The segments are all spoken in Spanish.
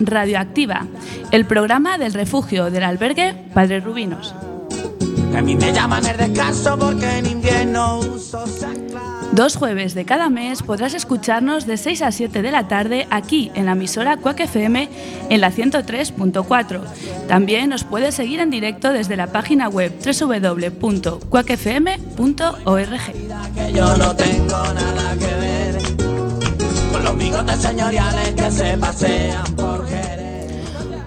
Radioactiva, el programa del refugio del albergue Padre Rubinos. Dos jueves de cada mes podrás escucharnos de 6 a 7 de la tarde aquí en la emisora Cuac FM en la 103.4. También nos puedes seguir en directo desde la página web www.cuacfm.org. los bigotes señoriales que se pasean por.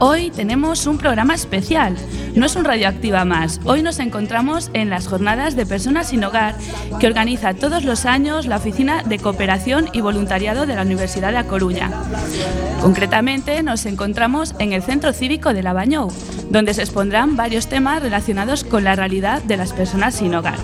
Hoy tenemos un programa especial. No es un radioactiva más. Hoy nos encontramos en las jornadas de personas sin hogar que organiza todos los años la Oficina de Cooperación y Voluntariado de la Universidad de A Coruña. Concretamente nos encontramos en el Centro Cívico de Labañou, donde se expondrán varios temas relacionados con la realidad de las personas sin hogar.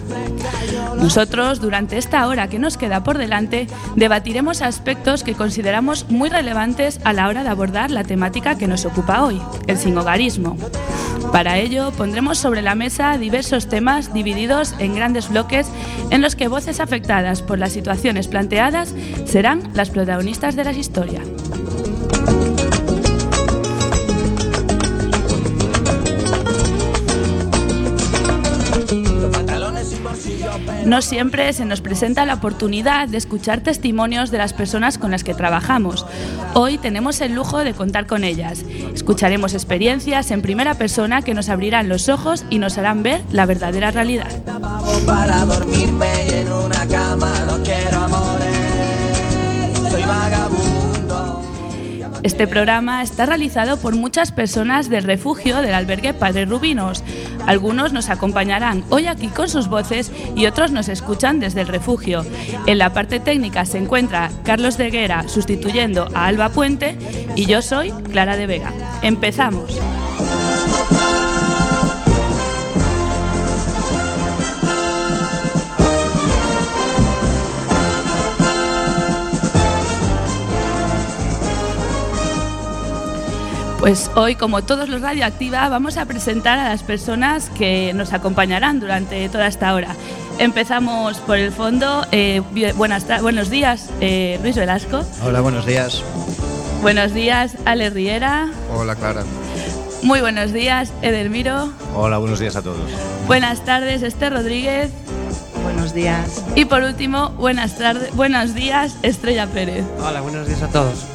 Nosotros, durante esta hora que nos queda por delante, debatiremos aspectos que consideramos muy relevantes a la hora de abordar la temática que nos ocupa hoy, el sinhogarismo. Para ello, pondremos sobre la mesa diversos temas divididos en grandes bloques en los que voces afectadas por las situaciones planteadas serán las protagonistas de la historia. No siempre se nos presenta la oportunidad de escuchar testimonios de las personas con las que trabajamos. Hoy tenemos el lujo de contar con ellas. Escucharemos experiencias en primera persona que nos abrirán los ojos y nos harán ver la verdadera realidad. Este programa está realizado por muchas personas del refugio del albergue Padre Rubinos. Algunos nos acompañarán hoy aquí con sus voces y otros nos escuchan desde el refugio. En la parte técnica se encuentra Carlos de Guera sustituyendo a Alba Puente y yo soy Clara de Vega. Empezamos. Pues hoy, como todos los Radioactiva, vamos a presentar a las personas que nos acompañarán durante toda esta hora. Empezamos por el fondo. Eh, buenas buenos días, eh, Luis Velasco. Hola, buenos días. Buenos días, Ale Riera. Hola, Clara. Muy buenos días, Edelmiro. Hola, buenos días a todos. Buenas tardes, Esther Rodríguez. Buenos días. Y por último, buenas tardes, buenos días, Estrella Pérez. Hola, buenos días a todos.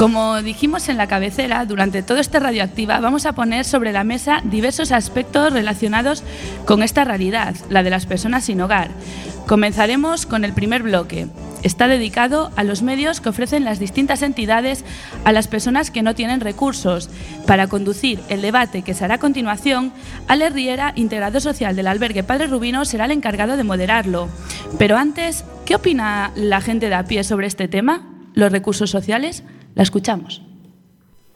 Como dijimos en la cabecera, durante todo este radioactiva vamos a poner sobre la mesa diversos aspectos relacionados con esta realidad, la de las personas sin hogar. Comenzaremos con el primer bloque. Está dedicado a los medios que ofrecen las distintas entidades a las personas que no tienen recursos. Para conducir el debate que se hará a continuación, Ale Riera, integrador social del albergue Padre Rubino, será el encargado de moderarlo. Pero antes, ¿qué opina la gente de a pie sobre este tema? ¿Los recursos sociales? La escuchamos.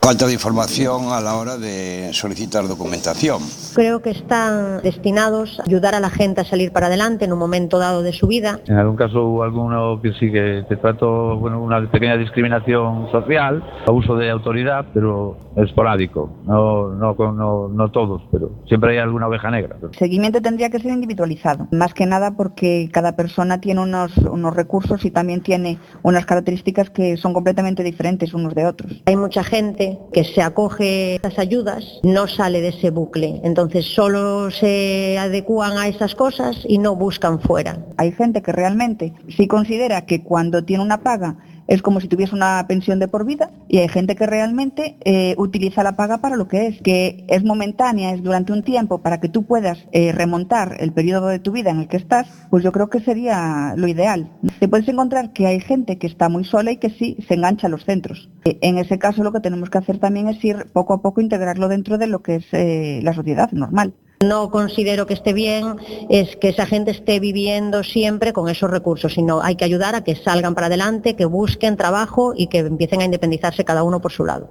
Falta de información a la hora de solicitar documentación. Creo que están destinados a ayudar a la gente a salir para adelante en un momento dado de su vida. En algún caso hubo alguno que sí que te trató bueno, una pequeña discriminación social, abuso de autoridad, pero esporádico, no, no, no, no todos, pero siempre hay alguna oveja negra. El seguimiento tendría que ser individualizado, más que nada porque cada persona tiene unos, unos recursos y también tiene unas características que son completamente diferentes unos de otros. Hay mucha gente que se acoge a estas ayudas, no sale de ese bucle, entonces solo se adecúan a esas cosas y no buscan fuera. Hay gente que realmente sí considera que cuando tiene una paga es como si tuviese una pensión de por vida y hay gente que realmente eh, utiliza la paga para lo que es, que es momentánea, es durante un tiempo para que tú puedas eh, remontar el periodo de tu vida en el que estás, pues yo creo que sería lo ideal. Te puedes encontrar que hay gente que está muy sola y que sí se engancha a los centros. Eh, En ese caso lo que tenemos que hacer también es ir poco a poco integrarlo dentro de lo que es la sociedad normal. No considero que esté bien es que esa gente esté viviendo siempre con esos recursos, sino hay que ayudar a que salgan para adelante, que busquen trabajo y que empiecen a independizarse cada uno por su lado.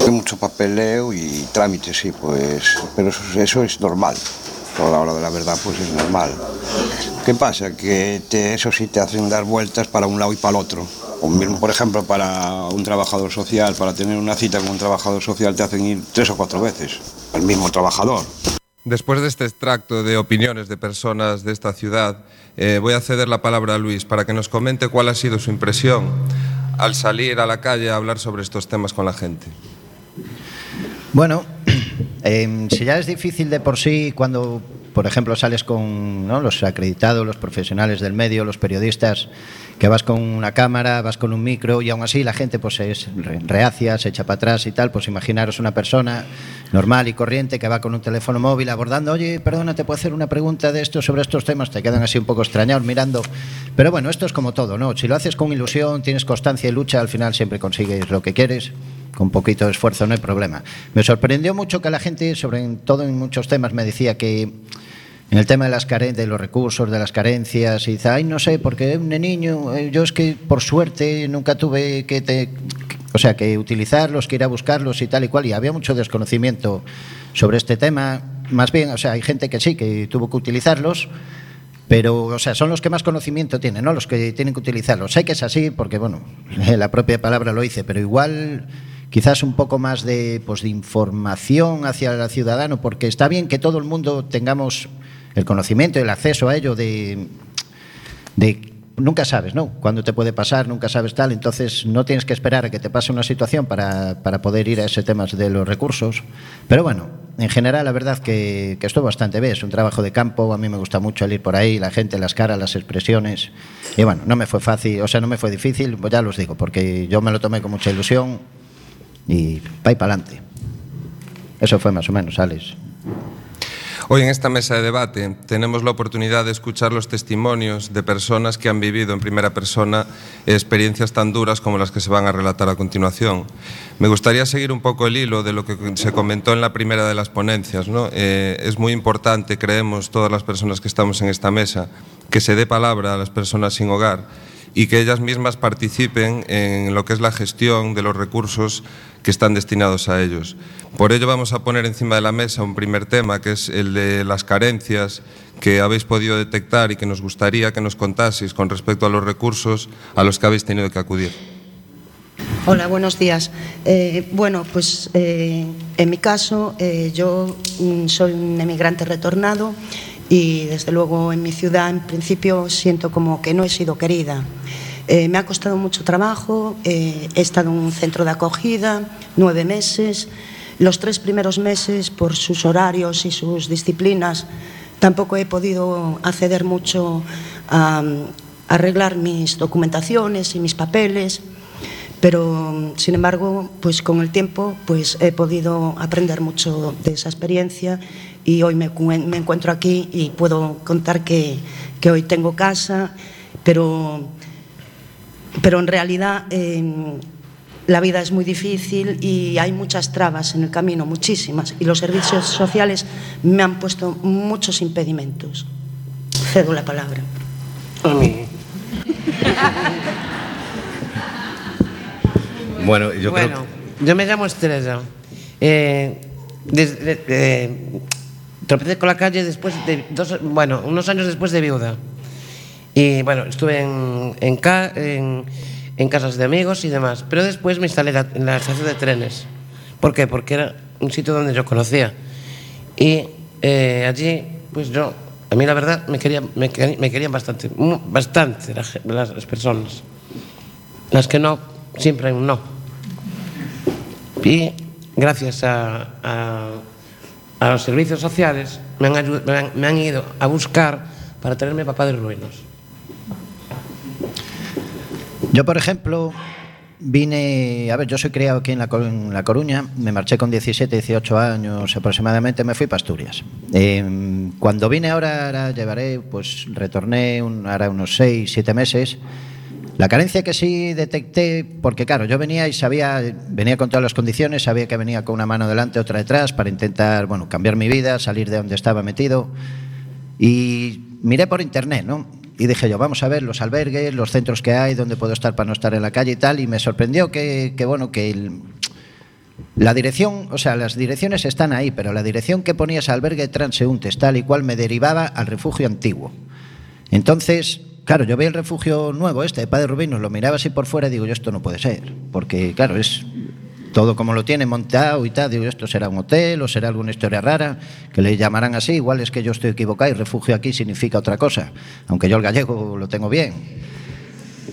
Hay mucho papeleo y trámites, sí, pues, pero eso, es normal. A la hora de la verdad, pues es normal. ¿Qué pasa? Que eso sí te hacen dar vueltas para un lado y para el otro. O mismo, por ejemplo, para un trabajador social, para tener una cita con un trabajador social, te hacen ir tres o cuatro veces. El mismo trabajador. Después de este extracto de opiniones de personas de esta ciudad, eh, voy a ceder la palabra a Luis para que nos comente cuál ha sido su impresión al salir a la calle a hablar sobre estos temas con la gente. Bueno, eh, si ya es difícil de por sí cuando, por ejemplo, sales con ¿no? los acreditados, los profesionales del medio, los periodistas, que vas con una cámara, vas con un micro y aún así la gente pues es reacia, se echa para atrás y tal, pues imaginaros una persona normal y corriente que va con un teléfono móvil abordando, oye, perdona, te puedo hacer una pregunta de esto sobre estos temas, te quedan así un poco extrañados mirando, pero bueno, esto es como todo, ¿no? Si lo haces con ilusión, tienes constancia y lucha, al final siempre consigues lo que quieres con poquito esfuerzo no hay problema. Me sorprendió mucho que la gente, sobre todo en muchos temas, me decía que en el tema de las de los recursos, de las carencias, y no sé, porque un niño, eh, yo es que por suerte nunca tuve que, te, o sea, que utilizarlos, que ir a buscarlos y tal y cual, y había mucho desconocimiento sobre este tema. Más bien, o sea, hay gente que sí, que tuvo que utilizarlos, pero, o sea, son los que más conocimiento tienen, ¿no? Los que tienen que utilizarlos. Sé que es así, porque, bueno, la propia palabra lo dice, pero igual quizás un poco más de, pues, de información hacia el ciudadano, porque está bien que todo el mundo tengamos el conocimiento, el acceso a ello de, de nunca sabes, ¿no? Cuándo te puede pasar, nunca sabes tal, entonces no tienes que esperar a que te pase una situación para, para poder ir a ese tema de los recursos. Pero bueno, en general la verdad que, que estuvo bastante bien, es un trabajo de campo, a mí me gusta mucho el ir por ahí, la gente, las caras, las expresiones, y bueno, no me fue fácil, o sea, no me fue difícil, pues ya los digo, porque yo me lo tomé con mucha ilusión y va y para adelante. Eso fue más o menos, Alex. Hoy en esta mesa de debate tenemos la oportunidad de escuchar los testimonios de personas que han vivido en primera persona experiencias tan duras como las que se van a relatar a continuación. Me gustaría seguir un poco el hilo de lo que se comentó en la primera de las ponencias. ¿no? Eh, es muy importante, creemos todas las personas que estamos en esta mesa, que se dé palabra a las personas sin hogar y que ellas mismas participen en lo que es la gestión de los recursos que están destinados a ellos. Por ello vamos a poner encima de la mesa un primer tema, que es el de las carencias que habéis podido detectar y que nos gustaría que nos contaseis con respecto a los recursos a los que habéis tenido que acudir. Hola, buenos días. Eh, bueno, pues eh, en mi caso eh, yo mm, soy un emigrante retornado y desde luego en mi ciudad en principio siento como que no he sido querida. Eh, me ha costado mucho trabajo, eh, he estado en un centro de acogida nueve meses. Los tres primeros meses, por sus horarios y sus disciplinas, tampoco he podido acceder mucho a, a arreglar mis documentaciones y mis papeles pero sin embargo pues con el tiempo pues he podido aprender mucho de esa experiencia y hoy me, encuentro aquí y puedo contar que, que hoy tengo casa pero pero en realidad eh, la vida es muy difícil y hay muchas trabas en el camino, muchísimas, y los servicios sociales me han puesto muchos impedimentos. Cedo la palabra. A mí. bueno, yo bueno, creo yo me llamo Estrella. Eh, desde, eh, tropecé con la calle después de dos, bueno, unos años después de viuda. Y bueno, estuve en, en, en, casas de amigos y demás. Pero después me instalé en la estación de trenes. ¿Por qué? Porque era un sitio donde yo conocía. Y eh, allí, pues yo, a mí la verdad, me, quería, me, me querían bastante, bastante las, las personas. Las que no, siempre hay un no. Y gracias a, a, a los servicios sociales me han, me, han, me han ido a buscar para tenerme papá de ruinos. Yo, por ejemplo, vine, a ver, yo soy criado aquí en La, Coruña, me marché con 17, 18 años aproximadamente, me fui para Asturias. Eh, cuando vine ahora, ahora llevaré, pues retorné un, ahora unos 6, 7 meses. La carencia que sí detecté, porque claro, yo venía y sabía, venía con todas las condiciones, sabía que venía con una mano delante, otra detrás, para intentar, bueno, cambiar mi vida, salir de donde estaba metido. Y miré por internet, ¿no? Y dije yo, vamos a ver los albergues, los centros que hay, dónde puedo estar para no estar en la calle y tal. Y me sorprendió que, que bueno, que el, La dirección, o sea, las direcciones están ahí, pero la dirección que ponías albergue transeúntes tal y cual me derivaba al refugio antiguo. Entonces, claro, yo veía el refugio nuevo este de Padre Rubino, lo miraba así por fuera y digo, yo esto no puede ser, porque claro, es todo como lo tiene montado y tal, digo, esto será un hotel o será alguna historia rara, que le llamarán así, igual es que yo estoy equivocado y refugio aquí significa otra cosa, aunque yo el gallego lo tengo bien.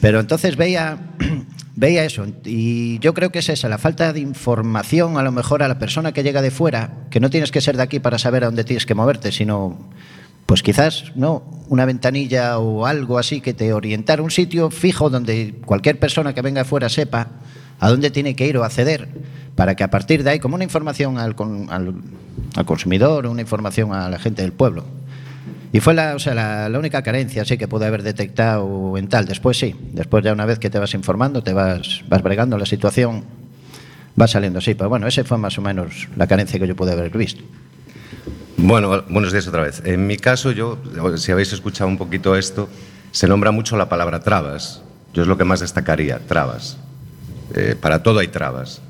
Pero entonces veía, veía eso, y yo creo que es esa, la falta de información a lo mejor a la persona que llega de fuera, que no tienes que ser de aquí para saber a dónde tienes que moverte, sino pues quizás no una ventanilla o algo así que te orientara un sitio fijo donde cualquier persona que venga de fuera sepa a dónde tiene que ir o acceder para que a partir de ahí, como una información al, al, al consumidor, una información a la gente del pueblo. Y fue la, o sea, la, la única carencia sí, que pude haber detectado en tal. Después sí, después ya una vez que te vas informando, te vas, vas bregando la situación, va saliendo así. Pero bueno, ese fue más o menos la carencia que yo pude haber visto. Bueno, buenos días otra vez. En mi caso, yo, si habéis escuchado un poquito esto, se nombra mucho la palabra trabas. Yo es lo que más destacaría, trabas. Eh, para todo hay trabas.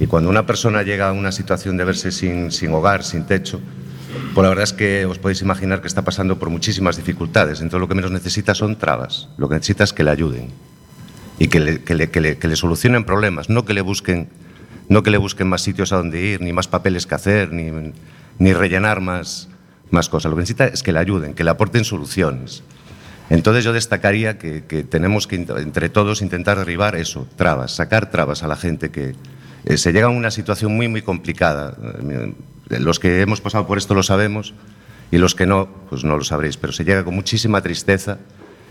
Y cuando una persona llega a una situación de verse sin, sin hogar, sin techo, pues la verdad es que os podéis imaginar que está pasando por muchísimas dificultades. Entonces lo que menos necesita son trabas. Lo que necesita es que le ayuden y que le, que le- que le- que le solucionen problemas, no que le busquen, no que le busquen más sitios a donde ir, ni más papeles que hacer, ni, ni rellenar más, más cosas. Lo que necesita es que le ayuden, que le aporten soluciones. Entonces yo destacaría que, tenemos que entre todos intentar derribar eso, trabas, sacar trabas a la gente que eh, se llega a una situación muy muy complicada. Eh, Los que hemos pasado por esto lo sabemos y los que no, pues no lo sabréis, pero se llega con muchísima tristeza,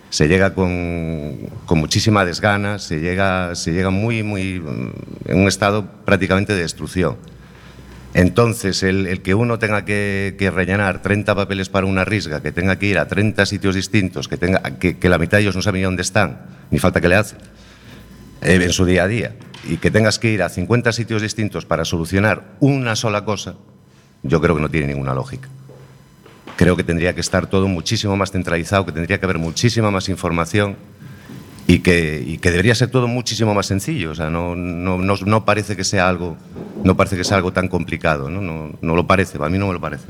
se llega con, con muchísima desgana, se llega, se llega muy, muy, mm, en un estado prácticamente de destrucción. Entonces, el, que uno tenga que, rellenar 30 papeles para una risga, que tenga que ir a 30 sitios distintos, que, tenga, que, la mitad de ellos no saben dónde están, ni falta que le hace, eh, en su día a día, y que tengas que ir a 50 sitios distintos para solucionar una sola cosa, yo creo que no tiene ninguna lógica. Creo que tendría que estar todo muchísimo más centralizado, que tendría que haber muchísima más información y que, y que debería ser todo muchísimo más sencillo. O sea, no, no, no, no parece que sea algo, no parece que sea algo tan complicado. No, no, no lo parece, a mí no me lo parece.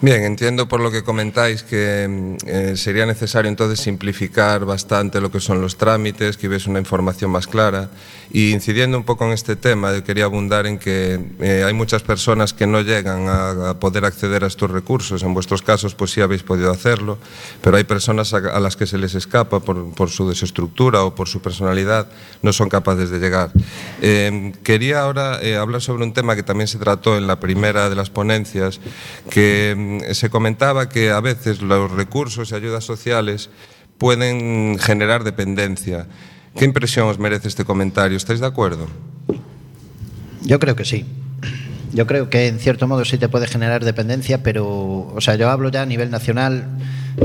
Bien, entiendo por lo que comentáis que mm, eh, sería necesario entonces simplificar bastante lo que son los trámites, que hubiese una información más clara. Y incidiendo un poco en este tema, yo quería abundar en que eh, hay muchas personas que no llegan a, a poder acceder a estos recursos. En vuestros casos, pues sí habéis podido hacerlo, pero hay personas a, a las que se les escapa por, por su desestructura o por su personalidad, no son capaces de llegar. Eh, quería ahora eh, hablar sobre un tema que también se trató en la primera de las ponencias, que se comentaba que a veces los recursos y ayudas sociales pueden generar dependencia. ¿Qué impresión os merece este comentario? ¿Estáis de acuerdo? Yo creo que sí. Yo creo que en cierto modo sí te puede generar dependencia, pero, o sea, yo hablo ya a nivel nacional,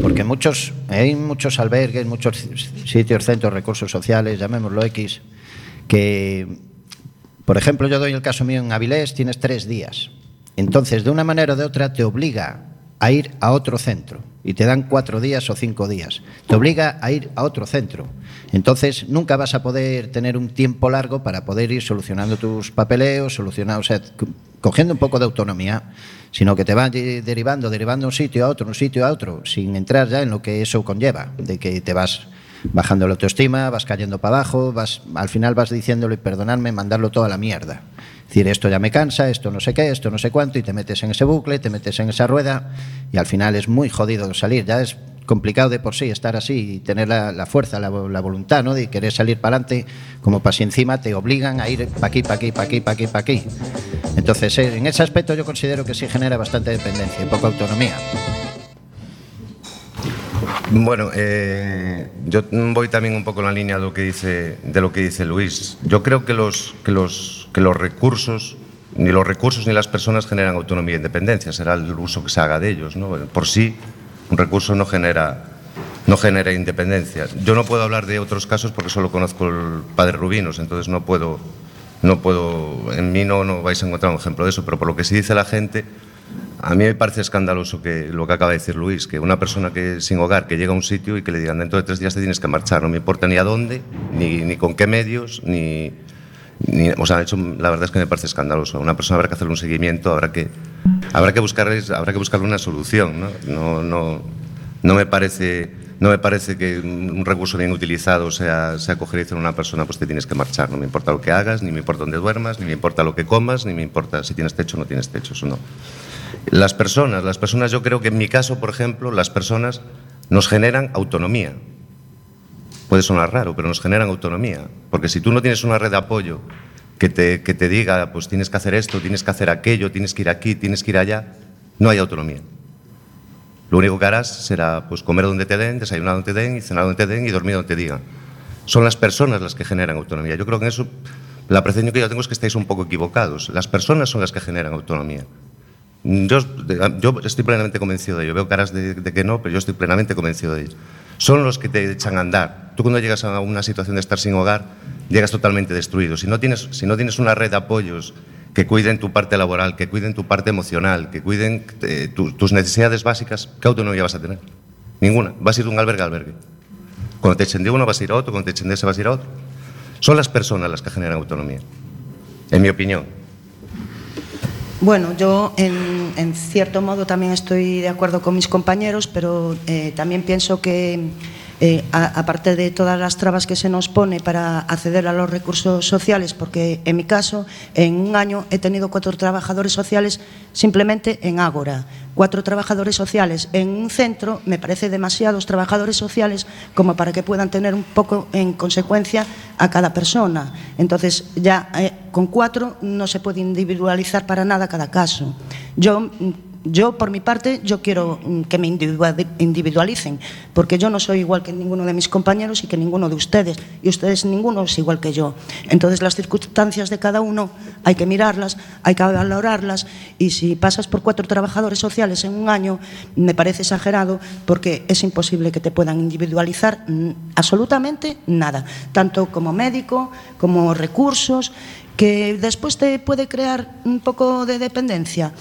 porque muchos, hay muchos albergues, muchos sitios, centros, recursos sociales, llamémoslo X, que, por ejemplo, yo doy el caso mío en Avilés, tienes tres días. Entonces, de una manera o de otra, te obliga a ir a otro centro y te dan cuatro días o cinco días. Te obliga a ir a otro centro. Entonces, nunca vas a poder tener un tiempo largo para poder ir solucionando tus papeleos, solucionando, cogiendo un poco de autonomía, sino que te van de- derivando, derivando un sitio a otro, un sitio a otro, sin entrar ya en lo que eso conlleva, de que te vas bajando la autoestima, vas cayendo para abajo, vas, al final vas diciéndole, perdonadme, mandarlo todo a la mierda. Decir, esto ya me cansa, esto no sé qué, esto no sé cuánto, y te metes en ese bucle, te metes en esa rueda, y al final es muy jodido salir. Ya es complicado de por sí estar así y tener la, la fuerza, la, la voluntad, ¿no? De querer salir para adelante, como para si encima te obligan a ir para aquí, para aquí, para aquí, para aquí, para aquí. Entonces, eh, en ese aspecto yo considero que sí genera bastante dependencia y poca autonomía. Bueno, eh, yo voy también un poco en la línea de lo que dice, de lo que dice Luis. Yo creo que los, que los, que los recursos, ni los recursos ni las personas generan autonomía e independencia, será el uso que se haga de ellos. ¿no? Por sí, un recurso no genera, no genera independencia. Yo no puedo hablar de otros casos porque solo conozco el padre Rubinos, entonces no puedo, no puedo, en mí no, no vais a encontrar un ejemplo de eso, pero por lo que sí dice la gente, a mí me parece escandaloso que lo que acaba de decir Luis, que una persona que sin hogar que llega a un sitio y que le digan dentro de tres días te tienes que marchar, no me importa ni a dónde, ni, ni con qué medios, ni, Ni- o sea, hecho, la verdad es que me parece escandaloso. Una persona habrá que hacerle un seguimiento, habrá que, habrá que, buscarles, habrá que buscarle una solución. ¿no? No, no, no me parece, no me parece que un recurso bien utilizado sea, sea coger y decir a una persona, pues te tienes que marchar. No me importa lo que hagas, ni me importa dónde duermas, ni me importa lo que comas, ni me importa si tienes techo o no tienes techo. Eso no. Las personas, las personas, yo creo que en mi caso, por ejemplo, las personas nos generan autonomía. Puede sonar raro, pero nos generan autonomía. Porque si tú no tienes una red de apoyo que te, que te diga, pues tienes que hacer esto, tienes que hacer aquello, tienes que ir aquí, tienes que ir allá, no hay autonomía. Lo único que harás será pues, comer donde te den, desayunar donde te den, y cenar donde te den y dormir donde te digan. Son las personas las que generan autonomía. Yo creo que en eso la percepción que yo tengo es que estáis un poco equivocados. Las personas son las que generan autonomía. Yo, yo estoy plenamente convencido de ello. Veo caras de, de que no, pero yo estoy plenamente convencido de ello. Son los que te echan a andar. Tú cuando llegas a una situación de estar sin hogar, llegas totalmente destruido. Si no tienes, si no tienes una red de apoyos que cuiden tu parte laboral, que cuiden tu parte emocional, que cuiden eh, tu- tus necesidades básicas, ¿qué autonomía vas a tener? Ninguna. Vas a ir de un albergue a albergue. Cuando te echen uno vas a ir a otro, cuando te echen de ese vas a ir a otro. Son las personas las que generan autonomía, en mi opinión. Bueno, yo en, en cierto modo también estoy de acuerdo con mis compañeros, pero eh, también pienso que eh, aparte de todas las trabas que se nos pone para acceder a los recursos sociales, porque en mi caso, en un año he tenido cuatro trabajadores sociales simplemente en Ágora. Cuatro trabajadores sociales en un centro, me parece demasiados trabajadores sociales como para que puedan tener un poco en consecuencia a cada persona. Entonces, ya eh, con cuatro no se puede individualizar para nada cada caso. Yo mm, yo, por mi parte, yo quiero mm, que me individua- individualicen, porque yo no soy igual que ninguno de mis compañeros y que ninguno de ustedes, y ustedes ninguno es igual que yo. Entonces, las circunstancias de cada uno hay que mirarlas, hay que valorarlas, y si pasas por cuatro trabajadores sociales en un año, me parece exagerado, porque es imposible que te puedan individualizar mm, absolutamente nada, tanto como médico, como recursos, que después te puede crear un poco de dependencia.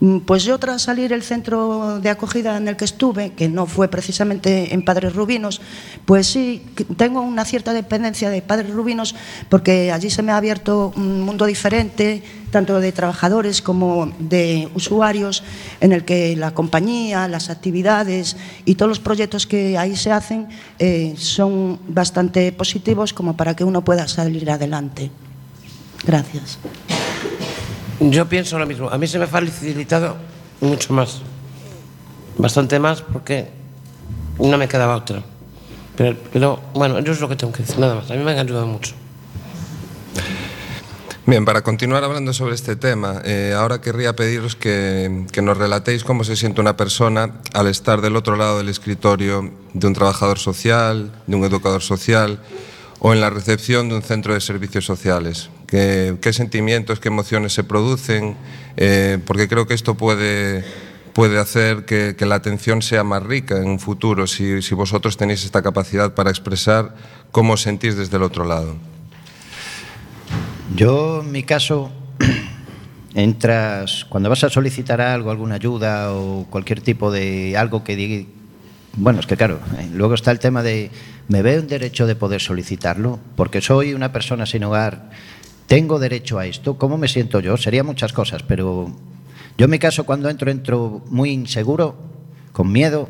Mm, Pues yo tras salir el centro de acogida en el que estuve, que no fue precisamente en Padres Rubinos, pues sí, tengo una cierta dependencia de Padres Rubinos porque allí se me ha abierto un mundo diferente, tanto de trabajadores como de usuarios, en el que la compañía, las actividades y todos los proyectos que ahí se hacen eh, son bastante positivos como para que uno pueda salir adelante. Gracias. Yo pienso lo mismo. A mí se me ha facilitado mucho más. Bastante más porque no me quedaba otra. Pero, bueno, yo es lo que tengo que decir, nada más. A mí me han ayudado mucho. Bien, para continuar hablando sobre este tema, eh, ahora querría pediros que, que nos relatéis cómo se siente una persona al estar del otro lado del escritorio de un trabajador social, de un educador social o en la recepción de un centro de servicios sociales. ¿Qué, qué sentimientos, qué emociones se producen? Eh, porque creo que esto puede, puede hacer que, que la atención sea más rica en un futuro si, si vosotros tenéis esta capacidad para expresar cómo os sentís desde el otro lado. Yo, en mi caso, entras, cuando vas a solicitar algo, alguna ayuda o cualquier tipo de algo que diga, bueno, es que claro, eh, luego está el tema de, ¿me veo en derecho de poder solicitarlo? Porque soy una persona sin hogar, ¿tengo derecho a esto? ¿Cómo me siento yo? Serían muchas cosas, pero yo en mi caso cuando entro, entro muy inseguro, con miedo,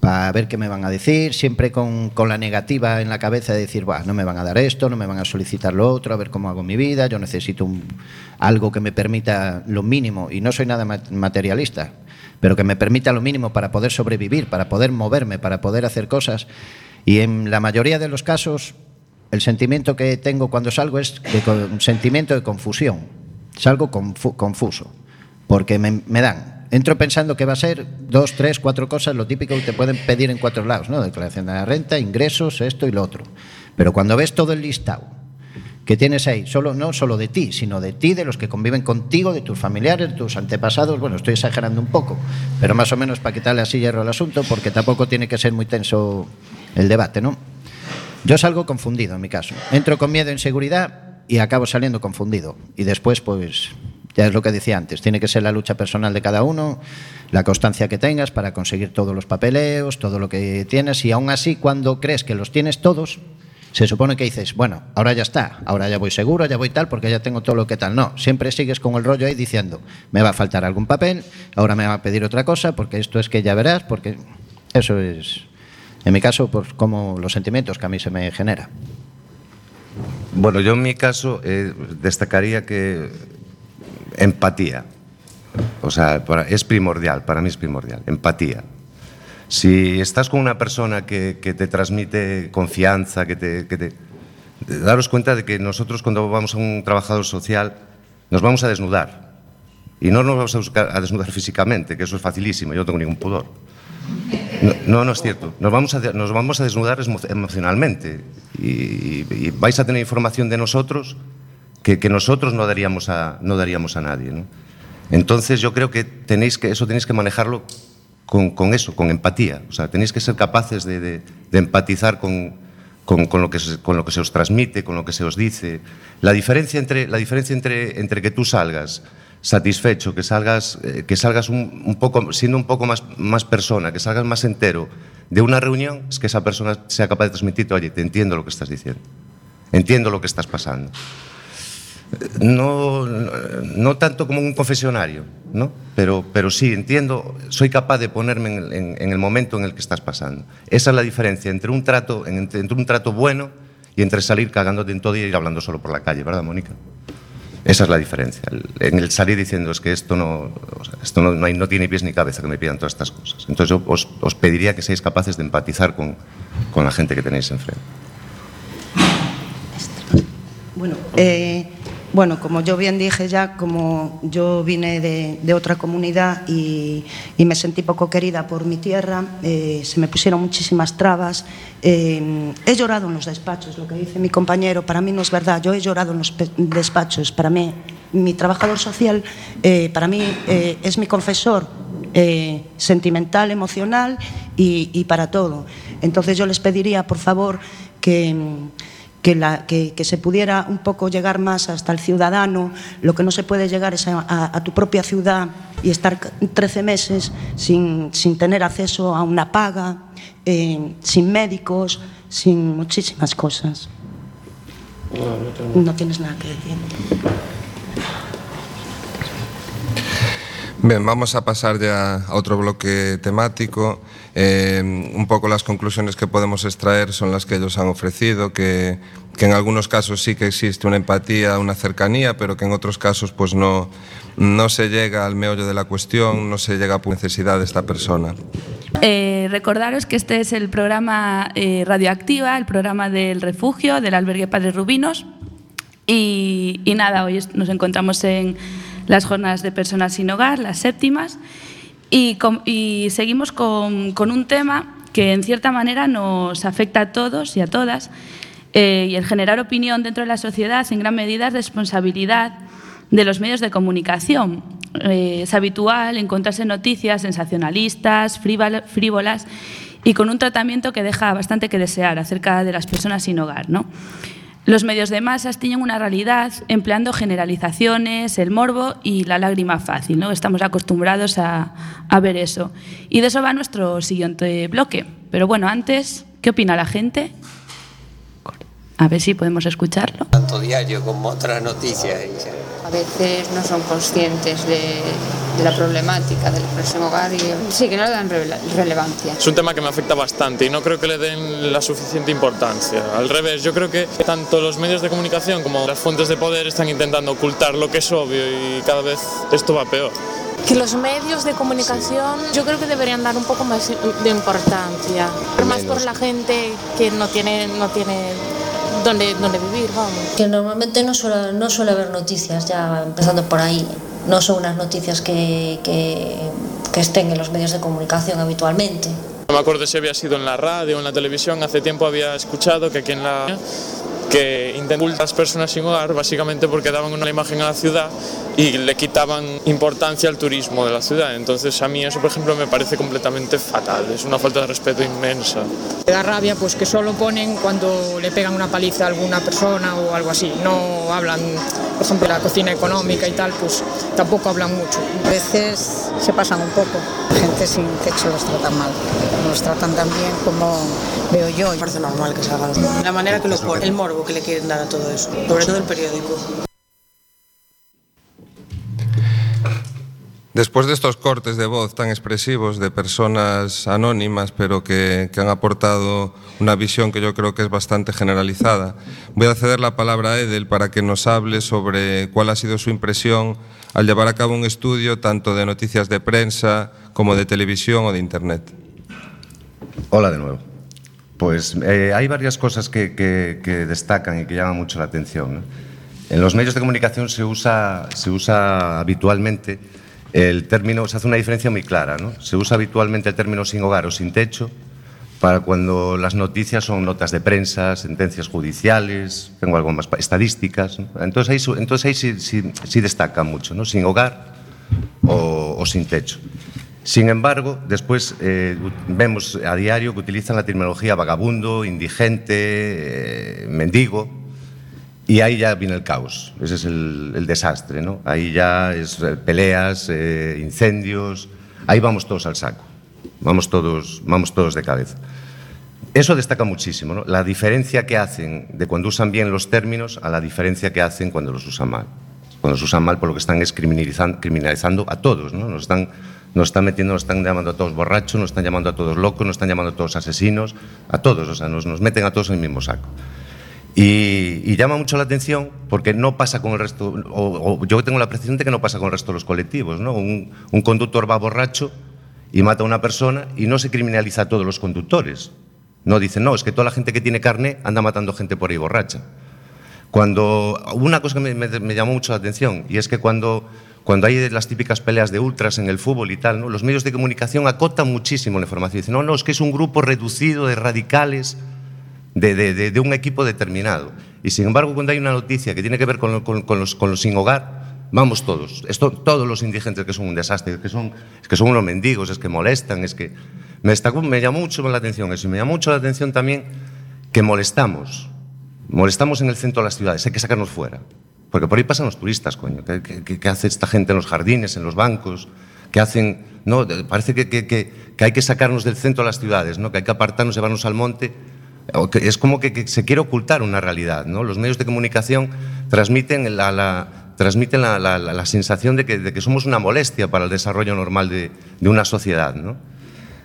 para ver qué me van a decir, siempre con, con la negativa en la cabeza de decir, "Buah, no me van a dar esto, no me van a solicitar lo otro, a ver cómo hago mi vida, yo necesito algo que me permita lo mínimo, y no soy nada ma- materialista, pero que me permita lo mínimo para poder sobrevivir, para poder moverme, para poder hacer cosas. Y en la mayoría de los casos, el sentimiento que tengo cuando salgo es de un sentimiento de confusión. Salgo confu- confuso, porque me, me dan. Entro pensando que va a ser dos, tres, cuatro cosas, lo típico que te pueden pedir en cuatro lados, ¿no? Declaración de la renta, ingresos, esto y lo otro. Pero cuando ves todo el listado que tienes ahí, solo, no solo de ti, sino de ti, de los que conviven contigo, de tus familiares, de tus antepasados, bueno, estoy exagerando un poco, pero más o menos para quitarle así hierro al asunto, porque tampoco tiene que ser muy tenso el debate, ¿no? Yo salgo confundido en mi caso. Entro con miedo e inseguridad y acabo saliendo confundido. Y después, pues, ya es lo que decía antes, tiene que ser la lucha personal de cada uno, la constancia que tengas para conseguir todos los papeleos, todo lo que tienes. Y aún así, cuando crees que los tienes todos, se supone que dices, bueno, ahora ya está, ahora ya voy seguro, ya voy tal, porque ya tengo todo lo que tal. No, siempre sigues con el rollo ahí diciendo, me va a faltar algún papel, ahora me va a pedir otra cosa, porque esto es que ya verás, porque eso es, en mi caso, pues como los sentimientos que a mí se me genera. Bueno, yo en mi caso eh, destacaría que empatía. O sea, es primordial, para mí es primordial, empatía. Si estás con una persona que, que te transmite confianza, que te, que te- Daros cuenta de que nosotros cuando vamos a un trabajador social nos vamos a desnudar. Y no nos vamos a, buscar- a desnudar físicamente, que eso es facilísimo, yo no tengo ningún pudor. No, no, es cierto. Nos vamos a, nos vamos a desnudar emo- emocionalmente y, vais a tener información de nosotros que, que nosotros no daríamos a, no daríamos a nadie. ¿no? Entonces yo creo que, tenéis que eso tenéis que manejarlo con, con eso, con empatía. O sea, tenéis que ser capaces de, de- empatizar con, con, con lo que se, con lo que se os transmite, con lo que se os dice. La diferencia entre, la diferencia entre, entre que tú salgas satisfecho, que salgas, eh, que salgas un, un poco, siendo un poco más, más persona, que salgas más entero de una reunión, es que esa persona sea capaz de transmitirte, oye, te entiendo lo que estás diciendo, entiendo lo que estás pasando. No, no, no tanto como un confesionario, ¿no? Pero, pero sí, entiendo, soy capaz de ponerme en, en- en el momento en el que estás pasando. Esa es la diferencia entre un trato, entre, entre un trato bueno y entre salir cagándote en todo y ir hablando solo por la calle, ¿verdad, Mónica? Esa es la diferencia. En el salir diciendo es que esto no, esto no, no, hay- no tiene pies ni cabeza que me pidan todas estas cosas. Entonces yo os, os pediría que seáis capaces de empatizar con, con la gente que tenéis enfrente. Bueno, eh, bueno, como yo bien dije ya, como yo vine de, otra comunidad y, me sentí poco querida por mi tierra, eh, se me pusieron muchísimas trabas. eh, he llorado en los despachos, lo que dice mi compañero, para mí no es verdad, yo he llorado en los despachos, para mí, mi trabajador social, eh, para mí es mi confesor sentimental, emocional y para todo. Entonces yo les pediría, por favor, que, que, la- que- se pudiera un poco llegar más hasta el ciudadano. Lo que no se puede llegar es a, tu propia ciudad y estar 13 meses sin, sin tener acceso a una paga, eh, sin médicos, sin muchísimas cosas. No tienes nada que decir. Bien, vamos a pasar ya a otro bloque temático. Eh, un poco las conclusiones que podemos extraer son las que ellos han ofrecido, que, en algunos casos sí que existe una empatía, una cercanía, pero que en otros casos pues no, no se llega al meollo de la cuestión, no se llega a por necesidad de esta persona. Eh, recordaros que este es el programa eh, Radioactiva, el programa del refugio del albergue Padres Rubinos. Y, nada, hoy nos encontramos en las jornadas de personas sin hogar, las séptimas, y, seguimos con, un tema que en cierta manera nos afecta a todos y a todas, eh, y el generar opinión dentro de la sociedad en gran medida es responsabilidad de los medios de comunicación. Eh, es habitual encontrarse noticias sensacionalistas, frívolas y con un tratamiento que deja bastante que desear acerca de las personas sin hogar. ¿no? Los medios de masas tienen una realidad empleando generalizaciones, el morbo y la lágrima fácil. ¿no? Estamos acostumbrados a, a ver eso. Y de eso va nuestro siguiente bloque. Pero bueno, antes, ¿qué opina la gente? A ver si podemos escucharlo. tanto diario como otras noticias. A veces no son conscientes de, de la problemática del próximo hogar y sí que no le dan rele- relevancia. Es un tema que me afecta bastante y no creo que le den la suficiente importancia. Al revés, yo creo que tanto los medios de comunicación como las fuentes de poder están intentando ocultar lo que es obvio y cada vez esto va peor. Que los medios de comunicación yo creo que deberían dar un poco más de importancia, más por la gente que no tiene, no tiene dónde, dónde vivir, vamos. Que normalmente no suele, no suele haber noticias, ya empezando por ahí. No son unas noticias que, que, que estén en los medios de comunicación habitualmente. No me acuerdo si había sido en la radio o en la televisión, hace tiempo había escuchado que aquí en la que a las personas sin hogar básicamente porque daban una imagen a la ciudad y le quitaban importancia al turismo de la ciudad. Entonces a mí eso, por ejemplo, me parece completamente fatal, es una falta de respeto inmensa. Me da rabia pues que solo ponen cuando le pegan una paliza a alguna persona o algo así, no hablan, por ejemplo, de la cocina económica y tal, pues tampoco hablan mucho. A veces se pasan un poco, gente sin techo los tratan mal, no los tratan tan bien como veo yo. Me parece normal que se hagan. La manera que lo pone, el morbo que le quieren dar a todo eso, sobre todo el periódico. Después de estos cortes de voz tan expresivos de personas anónimas, pero que, que, han aportado una visión que yo creo que es bastante generalizada, voy a ceder la palabra a Edel para que nos hable sobre cuál ha sido su impresión al llevar a cabo un estudio tanto de noticias de prensa como de televisión o de Internet. Hola de nuevo. Pues eh, hay varias cosas que, que, que, destacan y que llaman mucho la atención. En los medios de comunicación se usa, se usa habitualmente el término, se hace una diferencia muy clara. ¿no? Se usa habitualmente el término sin hogar o sin techo para cuando las noticias son notas de prensa, sentencias judiciales, tengo algo más, estadísticas. ¿no? Entonces ahí, entonces ahí sí, sí, sí, destaca mucho, ¿no? sin hogar o, o sin techo. Sin embargo, después eh, vemos a diario que utilizan la terminología vagabundo, indigente, eh, mendigo, y ahí ya viene el caos, ese es el, desastre, ¿no? Ahí ya es eh, peleas, incendios, ahí vamos todos al saco, vamos todos, vamos todos de cabeza. Eso destaca muchísimo, ¿no? la diferencia que hacen de cuando usan bien los términos a la diferencia que hacen cuando los usan mal. Cuando los usan mal, por lo que están es criminalizando, criminalizando a todos, ¿no? Nos están nos están metiendo, nos están llamando a todos borrachos, nos están llamando a todos locos, nos están llamando a todos asesinos, a todos, o sea, nos, meten a todos en el mismo saco. Y, llama mucho la atención porque no pasa con el resto, o, yo tengo la percepción de que no pasa con el resto de los colectivos, ¿no? Un, un conductor va borracho y mata a una persona y no se criminaliza a todos los conductores. No dicen, no, es que toda la gente que tiene carne anda matando gente por ahí borracha. Cuando, una cosa que me, me, me llamó mucho la atención y es que cuando cuando hay las típicas peleas de ultras en el fútbol y tal, ¿no? los medios de comunicación acotan muchísimo la información. Dicen, no, no, es que es un grupo reducido de radicales de, de, de, de un equipo determinado. Y sin embargo, cuando hay una noticia que tiene que ver con, con, con, los, con los, sin hogar, vamos todos. Esto, todos los indigentes que son un desastre, que son, que son unos mendigos, es que molestan, es que... Me, destacó, me llamó mucho la atención eso. Y me llamó mucho la atención también que molestamos. Molestamos en el centro de las ciudades, hay que sacarnos fuera. Porque por ahí pasan los turistas, coño. ¿Qué, hace esta gente en los jardines, en los bancos? ¿Qué hacen? No, parece que, que, hay que sacarnos del centro de las ciudades, ¿no? que hay que apartarnos, llevarnos al monte. Es como que, se quiere ocultar una realidad. ¿no? Los medios de comunicación transmiten la, transmiten la, la, sensación de que, de que, somos una molestia para el desarrollo normal de, de una sociedad. ¿no?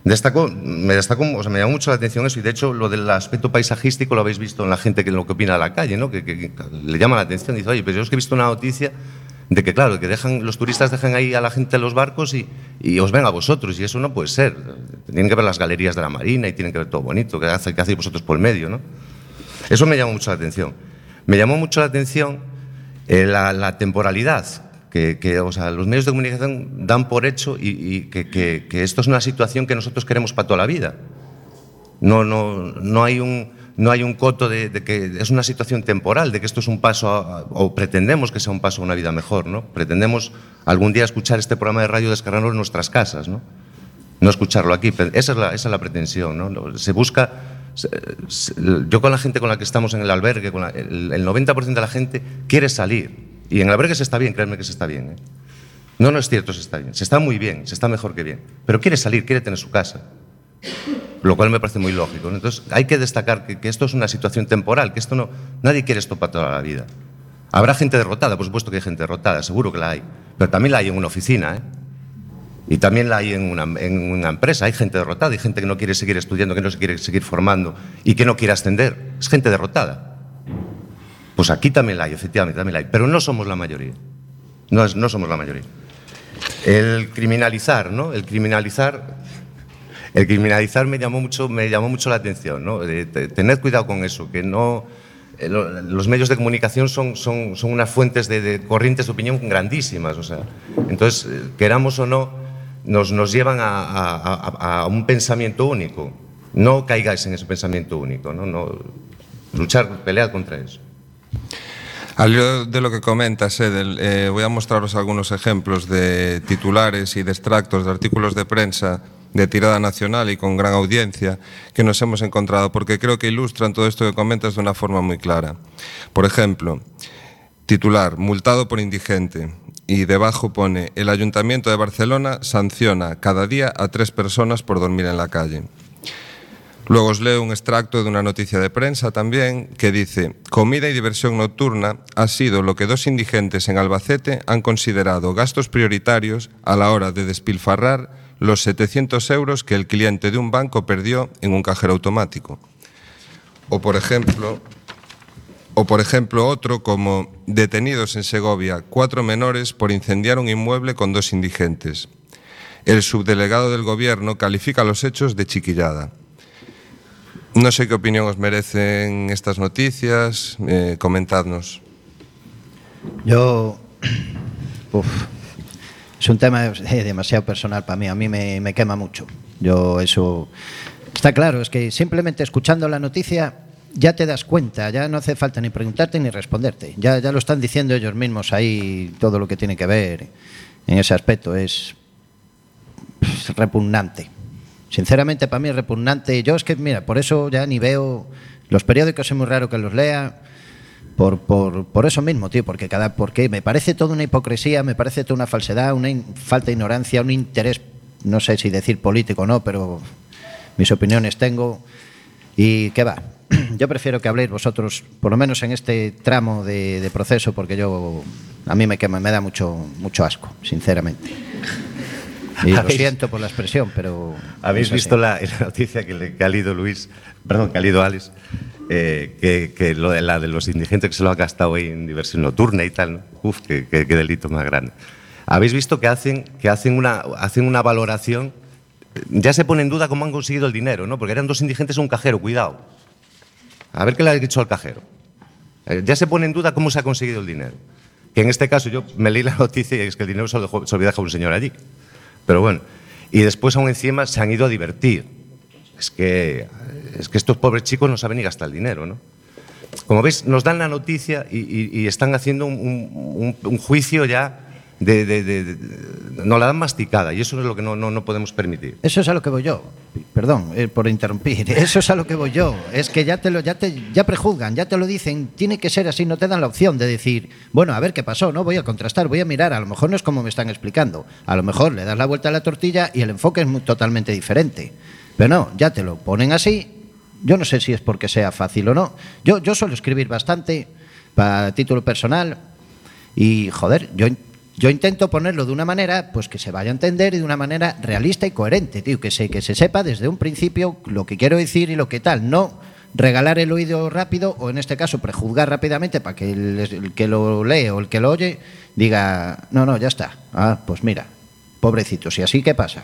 Destacó, me destacó, o sea, me llamó mucho la atención eso y de hecho lo del aspecto paisajístico lo habéis visto en la gente que lo que opina de la calle, ¿no? Que, le llama la atención, dice, oye, pero yo es que he visto una noticia de que claro, que dejan, los turistas dejan ahí a la gente en los barcos y, y, os ven a vosotros y eso no puede ser. Tienen que ver las galerías de la Marina y tienen que ver todo bonito, que hace, que hacéis vosotros por el medio, ¿no? Eso me llamó mucho la atención. Me llamó mucho la atención eh, la temporalidad, que, los medios de comunicación dan por hecho y, que, esto es una situación que nosotros queremos para toda la vida. No, no, no, hay, un, no hay un coto de, que es una situación temporal, de que esto es un paso, a, o pretendemos que sea un paso a una vida mejor. ¿no? Pretendemos algún día escuchar este programa de radio descargarlo en nuestras casas, no, no escucharlo aquí. Esa es la, esa es la pretensión. ¿no? Se busca yo con la gente con la que estamos en el albergue, con la, el 90% de la gente quiere salir, y en albergue se está bien, créanme que se está bien. ¿eh? No, no es cierto, se está bien. Se está muy bien, se está mejor que bien. Pero quiere salir, quiere tener su casa. Lo cual me parece muy lógico. Entonces, hay que destacar que, que esto es una situación temporal, que esto no. Nadie quiere esto para toda la vida. Habrá gente derrotada, por supuesto que hay gente derrotada, seguro que la hay. Pero también la hay en una oficina, ¿eh? Y también la hay en una, en una empresa. Hay gente derrotada, hay gente que no quiere seguir estudiando, que no se quiere seguir formando y que no quiere ascender. Es gente derrotada. Pues aquí también la hay, efectivamente, también la hay, pero no somos la mayoría. No, no somos la mayoría. El criminalizar, ¿no? El criminalizar, el criminalizar me llamó mucho, me llamó mucho la atención, ¿no? De, tened cuidado con eso, que no eh, lo, los medios de comunicación son, son, son unas fuentes de, corrientes de opinión grandísimas, o sea, entonces eh, queramos o no, nos, nos llevan a, a, un pensamiento único. No caigáis en ese pensamiento único, no luchar, pelear contra eso. Al hilo de lo que comentas, Edel, eh, voy a mostraros algunos ejemplos de titulares y de extractos de artículos de prensa de tirada nacional y con gran audiencia que nos hemos encontrado, porque creo que ilustran todo esto que comentas de una forma muy clara. Por ejemplo, titular, multado por indigente, y debajo pone, el Ayuntamiento de Barcelona sanciona cada día a tres personas por dormir en la calle. Luego os leo un extracto de una noticia de prensa también que dice, comida y diversión nocturna ha sido lo que dos indigentes en Albacete han considerado gastos prioritarios a la hora de despilfarrar los 700 euros que el cliente de un banco perdió en un cajero automático. O por ejemplo, o por ejemplo otro como detenidos en Segovia cuatro menores por incendiar un inmueble con dos indigentes. El subdelegado del gobierno califica los hechos de chiquillada. No sé qué opinión os merecen estas noticias, eh, comentadnos. Yo, uf, es un tema demasiado personal para mí, a mí me, me quema mucho. Yo eso, está claro, es que simplemente escuchando la noticia ya te das cuenta, ya no hace falta ni preguntarte ni responderte, ya, ya lo están diciendo ellos mismos ahí, todo lo que tiene que ver en ese aspecto es repugnante. Sinceramente, para mí es repugnante. Yo es que, mira, por eso ya ni veo los periódicos, es muy raro que los lea. Por, por, por eso mismo, tío, porque cada porque me parece toda una hipocresía, me parece toda una falsedad, una falta de ignorancia, un interés, no sé si decir político o no, pero mis opiniones tengo. ¿Y qué va? Yo prefiero que habléis vosotros, por lo menos en este tramo de, de proceso, porque yo a mí me quema, me da mucho, mucho asco, sinceramente. Y lo ¿Habéis- siento por la expresión, pero. ¿Habéis visto la, la noticia que, le- que ha leído Luis, perdón, que ha leído Alex, eh, que, que lo de la de los indigentes que se lo ha gastado ahí en diversión nocturna y tal? ¿no? Uf, qué, delito más grande. ¿Habéis visto que hacen, que hacen, una, hacen una valoración? Ya se pone en duda cómo han conseguido el dinero, ¿no? Porque eran dos indigentes en un cajero, cuidado. A ver qué le ha dicho al cajero. Eh, Ya se pone en duda cómo se ha conseguido el dinero. Que en este caso yo me leí la noticia y es que el dinero se lo, dejó, se lo había dejado un señor allí. Pero bueno, y después aún encima se han ido a divertir. Es que, es que estos pobres chicos no saben ni gastar el dinero, ¿no? Como veis, nos dan la noticia y, y- están haciendo un juicio ya de, de- de- Nos la dan masticada y eso es lo que no, no, no podemos permitir. Eso es a lo que voy yo. Perdón eh, por interrumpir. Eso es a lo que voy yo. Es que ya te lo, ya te, ya prejuzgan, ya te lo dicen. Tiene que ser así. No te dan la opción de decir, bueno, a ver qué pasó. No voy a contrastar, voy a mirar. A lo mejor no es como me están explicando. A lo mejor le das la vuelta a la tortilla y el enfoque es muy- totalmente diferente. Pero no, ya te lo ponen así. Yo no sé si es porque sea fácil o no. Yo, yo suelo escribir bastante para título personal. Y joder, yo, yo intento ponerlo de una manera pues que se vaya a entender y de una manera realista y coherente, tío, que se, que se sepa desde un principio lo que quiero decir y lo que tal, no regalar el oído rápido o en este caso prejuzgar rápidamente para que el, que lo lee o el que lo oye diga, no, no, ya está. Ah, pues mira, pobrecitos, ¿y así qué pasa?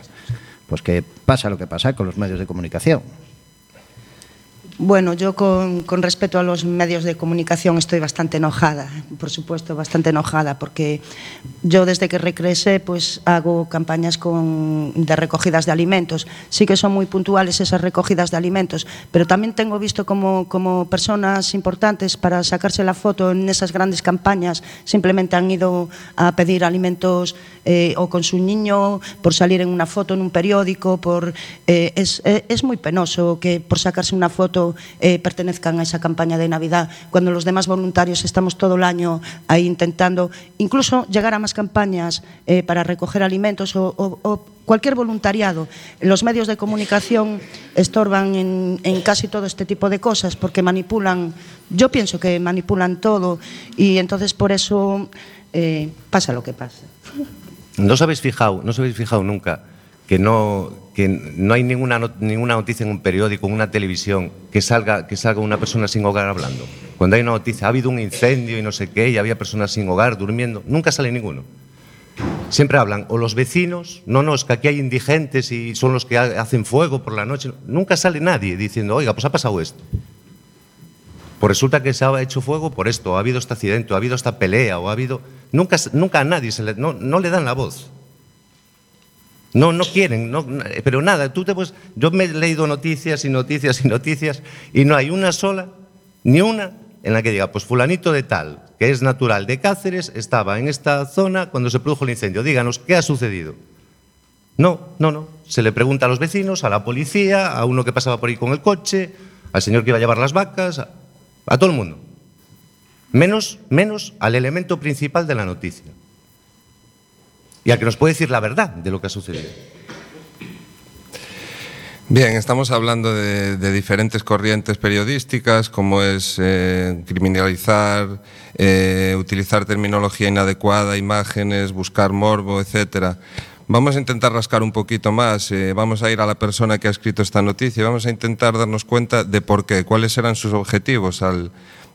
Pues que pasa lo que pasa con los medios de comunicación. Bueno, yo con, con respecto a los medios de comunicación estoy bastante enojada, por supuesto, bastante enojada, porque yo desde que regresé pues hago campañas con, de recogidas de alimentos. Sí que son muy puntuales esas recogidas de alimentos, pero también tengo visto como, como personas importantes para sacarse la foto en esas grandes campañas simplemente han ido a pedir alimentos eh, o con su niño por salir en una foto en un periódico, por, eh, es, eh, es muy penoso que por sacarse una foto eh, pertenezcan a esa campaña de Navidad, cuando los demás voluntarios estamos todo el año ahí intentando incluso llegar a más campañas eh, para recoger alimentos o, cualquier voluntariado. Los medios de comunicación estorban en, en casi todo este tipo de cosas porque manipulan, yo pienso que manipulan todo y entonces por eso eh, pasa lo que pasa. ¿No os habéis fijado, no os habéis fijado nunca que no, que no hay ninguna, ninguna noticia en un periódico, en una televisión, que salga, que salga una persona sin hogar hablando? Cuando hay una noticia, ha habido un incendio y no sé qué, y había personas sin hogar durmiendo, nunca sale ninguno. Siempre hablan, o los vecinos, no, no, es que aquí hay indigentes y son los que ha- hacen fuego por la noche. Nunca sale nadie diciendo, oiga, pues ha pasado esto. Pues resulta que se ha hecho fuego por esto, ha habido este accidente, ha habido esta pelea, o ha habido... Nunca, nunca a nadie se le, no, no le dan la voz. No, no quieren, no, pero nada, tú te puedes, yo me he leído noticias y noticias y noticias y no hay una sola Ni una en la que diga, pues fulanito de tal, que es natural de Cáceres, estaba en esta zona cuando se produjo el incendio. Díganos, ¿qué ha sucedido? No, no, no. Se le pregunta a los vecinos, a la policía, a uno que pasaba por ahí con el coche, al señor que iba a llevar las vacas, a, a todo el mundo. Menos, menos al elemento principal de la noticia. Y al que nos puede decir la verdad de lo que ha sucedido. Bien, estamos hablando de, diferentes corrientes periodísticas, como es eh, criminalizar, eh, utilizar terminología inadecuada, imágenes, buscar morbo, etcétera. Vamos a intentar rascar un poquito más, eh, vamos a ir a la persona que ha escrito esta noticia, vamos a intentar darnos cuenta de por qué, cuáles eran sus objetivos al,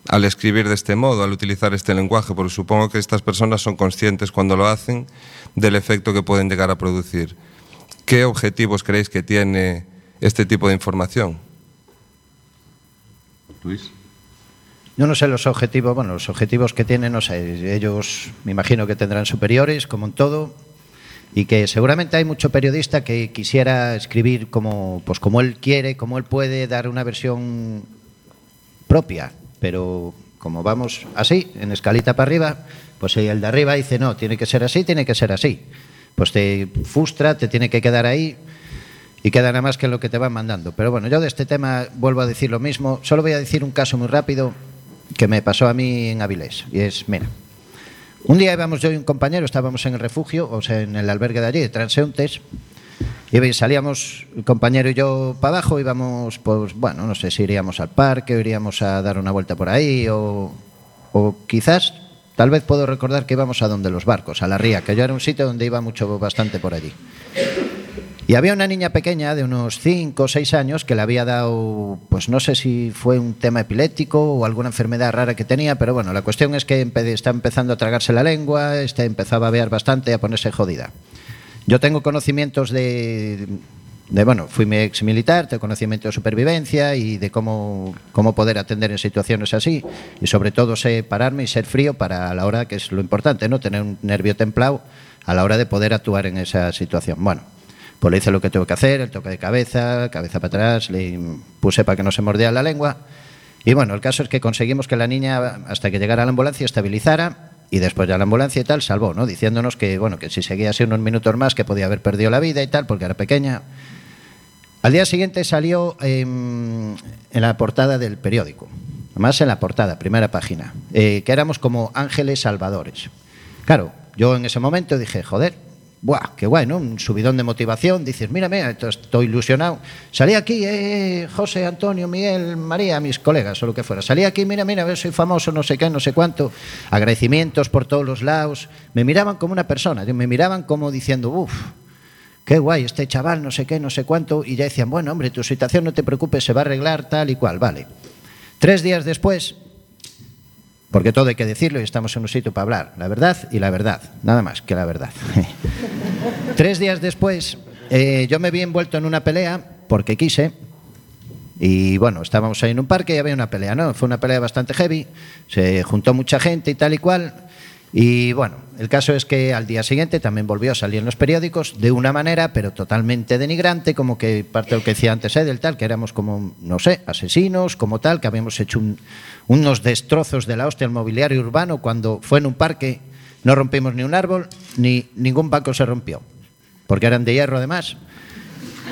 al escribir de este modo, al utilizar este lenguaje, porque supongo que estas personas son conscientes cuando lo hacen del efecto que pueden llegar a producir. ¿Qué objetivos creéis que tiene este tipo de información? Luis. Yo no sé los objetivos, bueno, los objetivos que tienen, no sé, ellos me imagino que tendrán superiores, como en todo, y que seguramente hay mucho periodista que quisiera escribir como, pues como él quiere, como él puede, dar una versión propia, pero como vamos así, en escalita para arriba, pues el de arriba dice, no, tiene que ser así, tiene que ser así. Pues te frustra, te tiene que quedar ahí y queda nada más que lo que te van mandando. Pero bueno, yo de este tema vuelvo a decir lo mismo. Solo voy a decir un caso muy rápido que me pasó a mí en Avilés. Y es, mira, un día íbamos yo y un compañero, estábamos en el refugio, o sea, en el albergue de allí, de transeúntes, y salíamos el compañero y yo para abajo, íbamos, pues bueno, no sé si iríamos al parque o iríamos a dar una vuelta por ahí, o, quizás, tal vez puedo recordar que íbamos a donde los barcos, a la ría, que yo era un sitio donde iba mucho, bastante por allí. Y había una niña pequeña de unos 5 o 6 años que le había dado, pues no sé si fue un tema epiléptico o alguna enfermedad rara que tenía, pero bueno, la cuestión es que está empezando a tragarse la lengua, está, empezaba a bear bastante y a ponerse jodida. Yo tengo conocimientos de, bueno, fui mi ex militar, tengo conocimiento de supervivencia y de cómo, cómo poder atender en situaciones así y sobre todo sé pararme y ser frío para la hora que es lo importante, ¿no? Tener un nervio templado a la hora de poder actuar en esa situación. Bueno, pues le hice lo que tengo que hacer, el toque de cabeza, cabeza para atrás, le puse para que no se mordía la lengua. Y bueno, el caso es que conseguimos que la niña, hasta que llegara a la ambulancia, estabilizara y después ya la ambulancia y tal, salvó, ¿no? Diciéndonos que, bueno, que si seguía así unos minutos más, que podía haber perdido la vida y tal, porque era pequeña. Al día siguiente salió en la portada del periódico, más en la portada, primera página, eh, que éramos como ángeles salvadores. Claro, yo en ese momento dije, joder, ¡buah! ¡Qué guay, ¿no? Un subidón de motivación. Dices, mira, estoy ilusionado. Salí aquí, eh, José, Antonio, Miguel, María, mis colegas o lo que fuera. Salí aquí, mira, mira, soy famoso, no sé qué, no sé cuánto. Agradecimientos por todos los lados. Me miraban como una persona, me miraban como diciendo, uff, qué guay, este chaval, no sé qué, no sé cuánto. Y ya decían, bueno, hombre, tu situación no te preocupes, se va a arreglar tal y cual, vale. Tres días después, porque todo hay que decirlo y estamos en un sitio para hablar, la verdad y la verdad, nada más que la verdad. Tres días después, eh, yo me vi envuelto en una pelea porque quise. Y bueno, estábamos ahí en un parque y había una pelea, ¿no? Fue una pelea bastante heavy, se juntó mucha gente y tal y cual. Y bueno, el caso es que al día siguiente también volvió a salir en los periódicos de una manera, pero totalmente denigrante, como que parte de lo que decía antes Edel, tal, que éramos como, no sé, asesinos, como tal, que habíamos hecho un, unos destrozos de la hostia al mobiliario urbano cuando fue en un parque, no rompimos ni un árbol, ni ningún banco se rompió, porque eran de hierro además.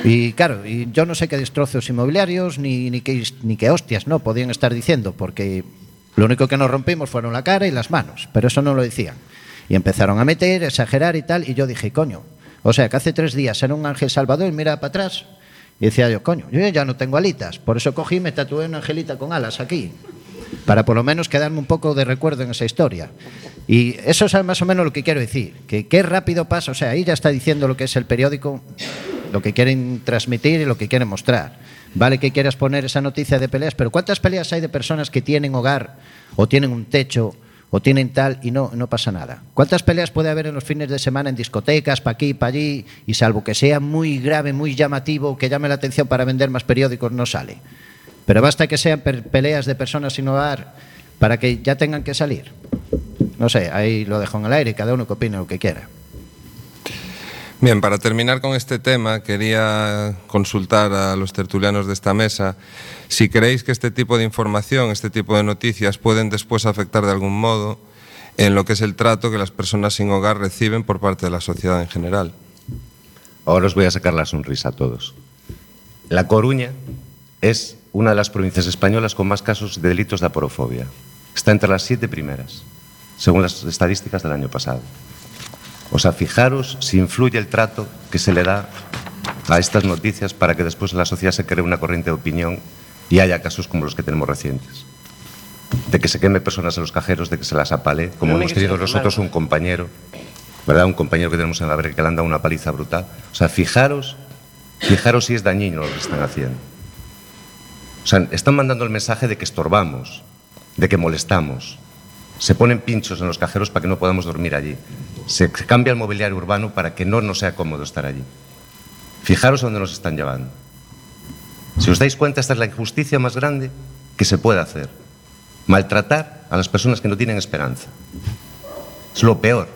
Y claro, y yo no sé qué destrozos inmobiliarios ni, ni, qué, ni qué hostias no podían estar diciendo, porque lo único que nos rompimos fueron la cara y las manos, pero eso no lo decían. Y empezaron a meter, a exagerar y tal, y yo dije, coño, o sea, que hace tres días era un ángel salvador y mira para atrás. Y decía yo, coño, yo ya no tengo alitas, por eso cogí y me tatué una angelita con alas aquí, para por lo menos quedarme un poco de recuerdo en esa historia. Y eso es más o menos lo que quiero decir, que qué rápido pasa, o sea, ahí ya está diciendo lo que es el periódico, lo que quieren transmitir y lo que quieren mostrar. Vale que quieras poner esa noticia de peleas, pero ¿cuántas peleas hay de personas que tienen hogar o tienen un techo o tienen tal y no, no pasa nada? ¿Cuántas peleas puede haber en los fines de semana en discotecas, para aquí, para allí, y salvo que sea muy grave, muy llamativo, que llame la atención para vender más periódicos, no sale? Pero basta que sean peleas de personas sin hogar para que ya tengan que salir. No sé, ahí lo dejo en el aire, cada uno que opine lo que quiera. Bien, para terminar con este tema, quería consultar a los tertulianos de esta mesa si creéis que este tipo de información, este tipo de noticias pueden después afectar de algún modo en lo que es el trato que las personas sin hogar reciben por parte de la sociedad en general. Ahora os voy a sacar la sonrisa a todos. La Coruña es una de las provincias españolas con más casos de delitos de aporofobia. Está entre las siete primeras, según las estadísticas del año pasado. O sea, fijaros si influye el trato que se le da a estas noticias para que después en la sociedad se cree una corriente de opinión y haya casos como los que tenemos recientes. De que se queme personas en los cajeros, de que se las apale, como No hemos tenido nosotros un compañero, ¿verdad? Un compañero que tenemos en la verga que le han dado una paliza brutal. O sea, fijaros, fijaros si es dañino lo que están haciendo. O sea, están mandando el mensaje de que estorbamos, de que molestamos. Se ponen pinchos en los cajeros para que no podamos dormir allí. Se cambia el mobiliario urbano para que no nos sea cómodo estar allí. Fijaros dónde nos están llevando. Si os dais cuenta, esta es la injusticia más grande que se puede hacer. Maltratar a las personas que no tienen esperanza. Es lo peor.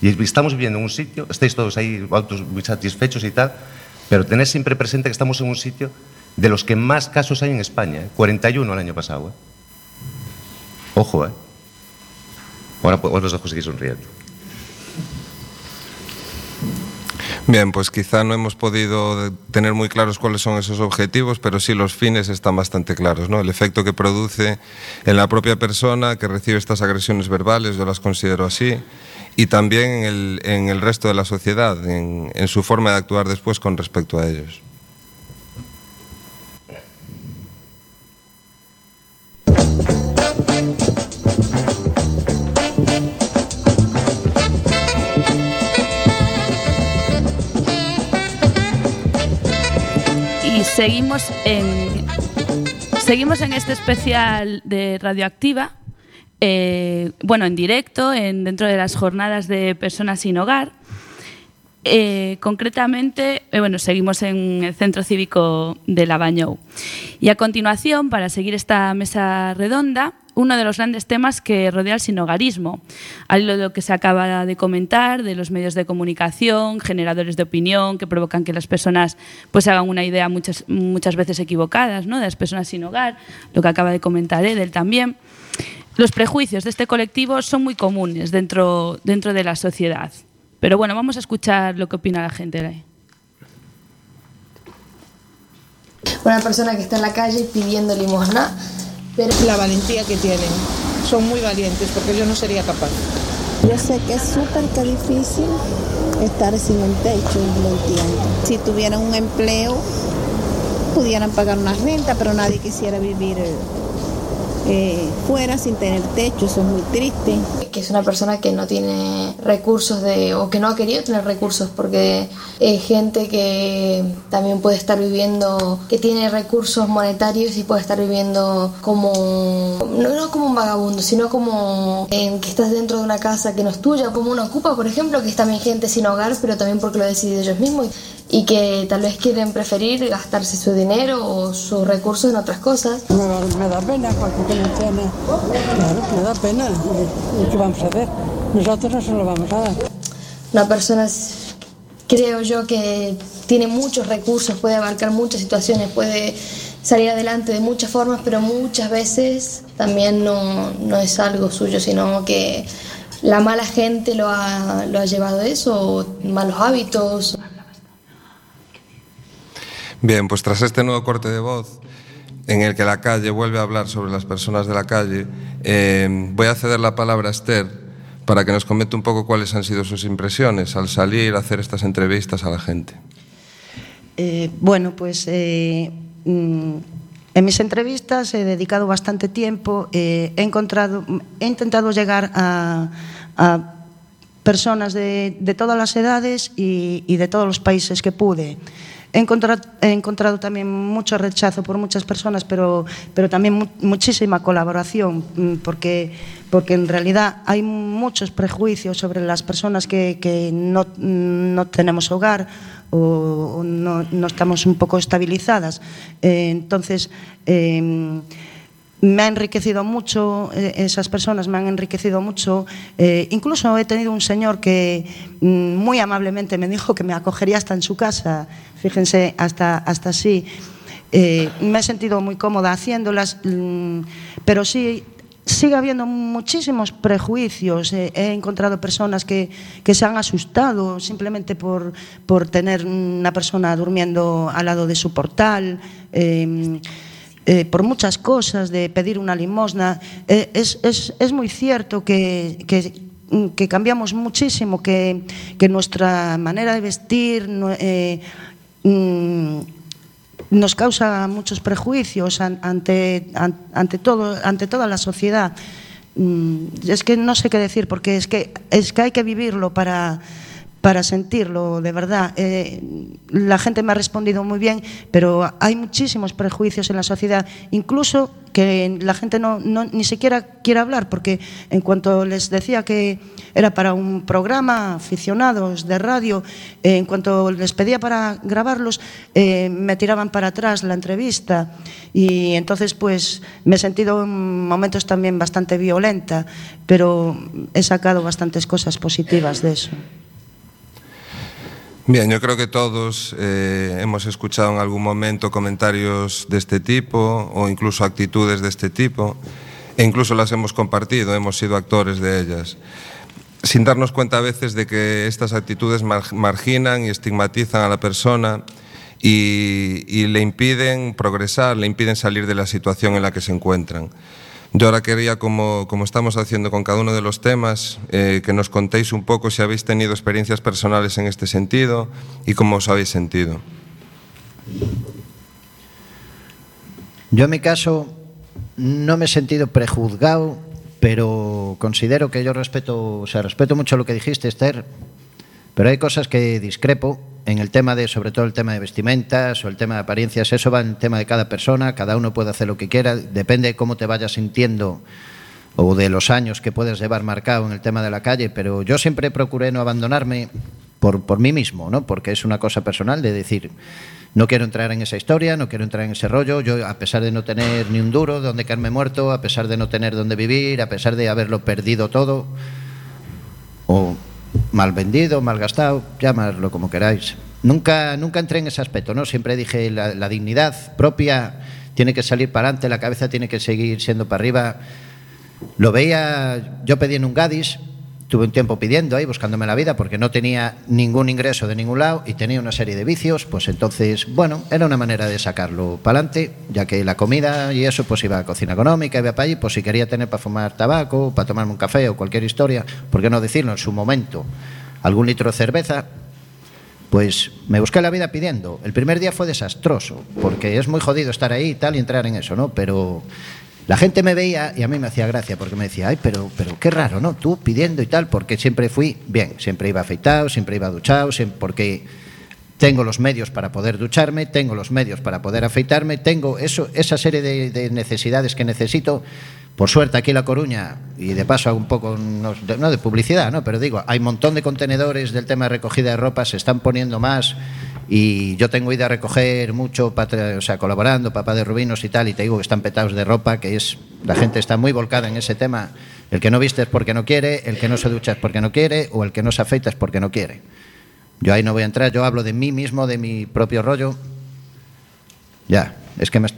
Y estamos viviendo en un sitio, estáis todos ahí autos muy satisfechos y tal, pero tened siempre presente que estamos en un sitio de los que más casos hay en España, ¿eh? 41 el año pasado. ¿eh? Ojo, ¿eh? Ahora pues, os los dejo seguir sonriendo. Bien, pues quizá no hemos podido tener muy claros cuáles son esos objetivos, pero sí los fines están bastante claros, ¿no? El efecto que produce en la propia persona que recibe estas agresiones verbales, yo las considero así, y también en el, en el resto de la sociedad, en, en su forma de actuar después con respecto a ellos. Seguimos en seguimos en este especial de Radioactiva, eh, bueno, en directo, en, dentro de las jornadas de personas sin hogar. Eh, concretamente, eh, bueno, seguimos en el Centro Cívico de Labañou. Y a continuación, para seguir esta mesa redonda, uno de los grandes temas que rodea el sinogarismo, al hilo de lo que se acaba de comentar, de los medios de comunicación, generadores de opinión que provocan que las personas pues hagan una idea muchas, muchas veces equivocadas ¿no? de las personas sin hogar, lo que acaba de comentar Edel también. Los prejuicios de este colectivo son muy comunes dentro, dentro de la sociedad. Pero bueno, vamos a escuchar lo que opina la gente. Una persona que está en la calle pidiendo limosna, La valentía que tienen. Son muy valientes porque yo no sería capaz. Yo sé que es súper que difícil estar sin un techo, lo entiendo. Si tuvieran un empleo, pudieran pagar una renta, pero nadie quisiera vivir eh, eh, fuera sin tener techo, eso es muy triste. que es una persona que no tiene recursos de, o que no ha querido tener recursos porque es gente que también puede estar viviendo, que tiene recursos monetarios y puede estar viviendo como, no, no como un vagabundo, sino como en que estás dentro de una casa que no es tuya, como una ocupa, por ejemplo, que es también gente sin hogar, pero también porque lo deciden ellos mismos y que tal vez quieren preferir gastarse su dinero o sus recursos en otras cosas. Me, me da pena porque no tiene. Claro, me da pena. ¿Y qué vamos a hacer? Nosotros no se lo vamos a dar. Una persona, creo yo, que tiene muchos recursos, puede abarcar muchas situaciones, puede salir adelante de muchas formas, pero muchas veces también no, no es algo suyo, sino que la mala gente lo ha, lo ha llevado a eso, o malos hábitos. Bien, pues tras este nuevo corte de voz, en el que la calle vuelve a hablar sobre las personas de la calle, eh, voy a ceder la palabra a Esther para que nos comente un poco cuáles han sido sus impresiones al salir a hacer estas entrevistas a la gente. Eh, bueno, pues eh, mm, en mis entrevistas he dedicado bastante tiempo, he, encontrado, he intentado llegar a, personas de, todas las edades y de todos los países que pude. He encontrado, también mucho rechazo por muchas personas, pero, pero también mu muchísima colaboración, mm, porque, porque en realidad hay muchos prejuicios sobre las personas que, que no, no tenemos hogar o, no, estamos un poco estabilizadas. Eh, entonces, eh, me ha enriquecido mucho, eh, esas personas me han enriquecido mucho. Eh, incluso he tenido un señor que mm, muy amablemente me dijo que me acogería hasta en su casa, fíjense, hasta, hasta así. Eh, me he sentido muy cómoda haciéndolas, mm, pero sí sigue habiendo muchísimos prejuicios. He encontrado personas que, que, se han asustado simplemente por, por tener una persona durmiendo al lado de su portal. Eh, por muchas cosas, de pedir una limosna. Eh, es, es, es, muy cierto que, que, cambiamos muchísimo, que, que, nuestra manera de vestir eh, mm, nos causa muchos prejuicios ante, ante, todo, ante toda la sociedad. Mm, es que no sé qué decir, porque es que, es que hay que vivirlo para para sentirlo, de verdad. Eh, la gente me ha respondido muy bien, pero hay muchísimos prejuicios en la sociedad, incluso que la gente no, ni siquiera quiere hablar, porque en cuanto les decía que era para un programa, aficionados de radio, eh, en cuanto les pedía para grabarlos, eh, me tiraban para atrás la entrevista y entonces pues me he sentido en momentos también bastante violenta, pero he sacado bastantes cosas positivas de eso. Bien, yo creo que todos eh, hemos escuchado en algún momento comentarios de este tipo o incluso actitudes de este tipo e incluso las hemos compartido, hemos sido actores de ellas, sin darnos cuenta a veces de que estas actitudes marginan y estigmatizan a la persona y, y le impiden progresar, le impiden salir de la situación en la que se encuentran. Yo ahora quería, como, como, estamos haciendo con cada uno de los temas, eh, que nos contéis un poco si habéis tenido experiencias personales en este sentido y cómo os habéis sentido. Yo en mi caso no me he sentido prejuzgado, pero considero que yo respeto, o sea, respeto mucho lo que dijiste, Esther, pero hay cosas que discrepo en el tema de, sobre todo el tema de vestimentas o el tema de apariencias, eso va en el tema de cada persona, cada uno puede hacer lo que quiera, depende de cómo te vayas sintiendo o de los años que puedes llevar marcado en el tema de la calle, pero yo siempre procuré no abandonarme por, por mí mismo, ¿no? porque es una cosa personal de decir, no quiero entrar en esa historia, no quiero entrar en ese rollo, yo a pesar de no tener ni un duro donde caerme muerto, a pesar de no tener donde vivir, a pesar de haberlo perdido todo, o mal vendido, mal gastado, llamarlo como queráis. Nunca, nunca entré en ese aspecto, ¿no? Siempre dije la, la dignidad propia tiene que salir para adelante, la cabeza tiene que seguir siendo para arriba. Lo veía, yo pedí en un Gadis, tuve un tiempo pidiendo ahí, buscándome la vida, porque no tenía ningún ingreso de ningún lado y tenía una serie de vicios, pues entonces, bueno, era una manera de sacarlo para adelante, ya que la comida y eso, pues iba a cocina económica, iba para allí, pues si quería tener para fumar tabaco, para tomarme un café o cualquier historia, ¿por qué no decirlo en su momento? Algún litro de cerveza, pues me busqué la vida pidiendo. El primer día fue desastroso, porque es muy jodido estar ahí y tal y entrar en eso, ¿no? Pero la gente me veía y a mí me hacía gracia porque me decía, ay, pero, pero qué raro, ¿no? Tú pidiendo y tal, porque siempre fui bien, siempre iba afeitado, siempre iba duchado, siempre, porque tengo los medios para poder ducharme, tengo los medios para poder afeitarme, tengo eso, esa serie de, de necesidades que necesito. Por suerte aquí en La Coruña, y de paso un poco, no, no de publicidad, ¿no? pero digo, hay un montón de contenedores del tema de recogida de ropa, se están poniendo más y yo tengo ido a recoger mucho, o sea, colaborando, papá de Rubinos y tal, y te digo que están petados de ropa, que es, la gente está muy volcada en ese tema. El que no viste es porque no quiere, el que no se ducha es porque no quiere, o el que no se afeita es porque no quiere. Yo ahí no voy a entrar, yo hablo de mí mismo, de mi propio rollo. Ya, es que me,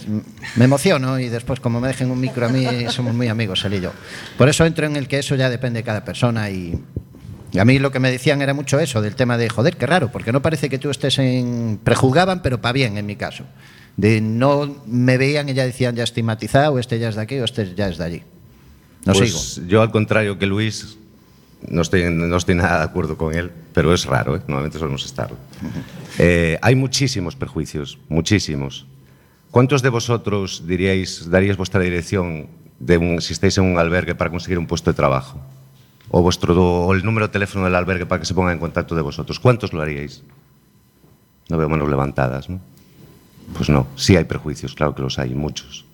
me, emociono y después como me dejen un micro a mí somos muy amigos él y yo. Por eso entro en el que eso ya depende de cada persona y, a mí lo que me decían era mucho eso, del tema de, joder, qué raro, porque no parece que tú estés en... Prejuzgaban, pero para bien en mi caso. De no me veían y ya decían, ya estigmatizado, este ya es de aquí o este ya es de allí. No pues sigo. Yo al contrario que Luis, no estoy, no estoy nada de acuerdo con él, pero es raro, ¿eh? normalmente solemos estarlo. Eh, hay muchísimos perjuicios, muchísimos. ¿Cuántos de vosotros diríais, daríais vuestra dirección de un, si estáis en un albergue para conseguir un puesto de trabajo? O, vuestro, el número de teléfono del albergue para que se ponga en contacto de vosotros. ¿Cuántos lo haríais? No veo manos levantadas, ¿no? Pues no, sí hay prejuicios, claro que los hay, muchos.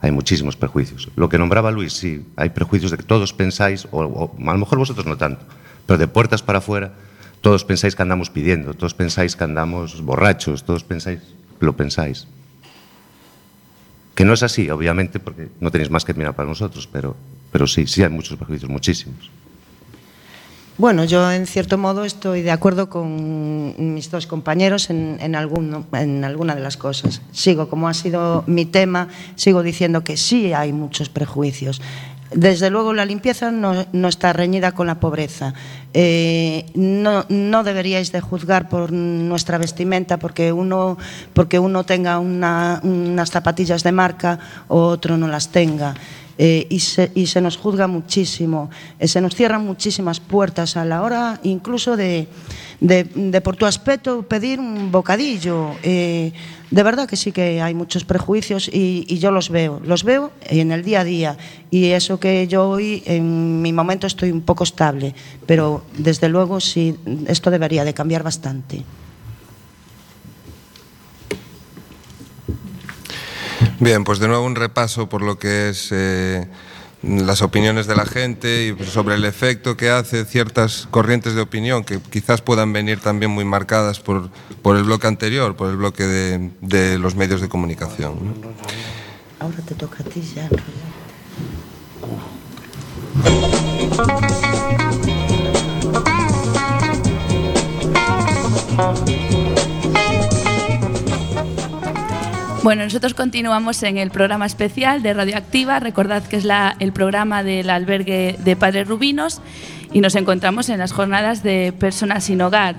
Hay muchísimos prejuicios. Lo que nombraba Luis, sí, hay prejuicios de que todos pensáis, o, o a lo mejor vosotros no tanto, pero de puertas para afuera, todos pensáis que andamos pidiendo, todos pensáis que andamos borrachos, todos pensáis, lo pensáis. Que no es así, obviamente, porque no tenéis más que mirar para nosotros, pero, pero sí, sí hay muchos prejuicios, muchísimos. Bueno, yo en cierto modo estoy de acuerdo con mis dos compañeros en, en, algún, en alguna de las cosas. Sigo, como ha sido mi tema, sigo diciendo que sí hay muchos prejuicios. Desde luego la limpieza no, está reñida con la pobreza. Eh, no, no, deberíais de juzgar por nuestra vestimenta porque uno, porque uno tenga una, unas zapatillas de marca o otro no las tenga. Eh, y, se, y, se, nos juzga muchísimo, eh, se nos cierran muchísimas puertas a la hora incluso de, de, por tu aspecto pedir un bocadillo. Eh, de verdad que sí que hay muchos prejuicios y, y, yo los veo, los veo en el día a día y eso que yo hoy en mi momento estoy un poco estable, pero desde luego sí, esto debería de cambiar bastante. Bien, pues de nuevo un repaso por lo que es eh, las opiniones de la gente y sobre el efecto que hace ciertas corrientes de opinión que quizás puedan venir también muy marcadas por, por el bloque anterior, por el bloque de, de los medios de comunicación. Ahora te toca a ti ya. Bueno, nosotros continuamos en el programa especial de Radioactiva. Recordad que es la, el programa del albergue de Padres Rubinos y nos encontramos en las jornadas de Personas sin Hogar.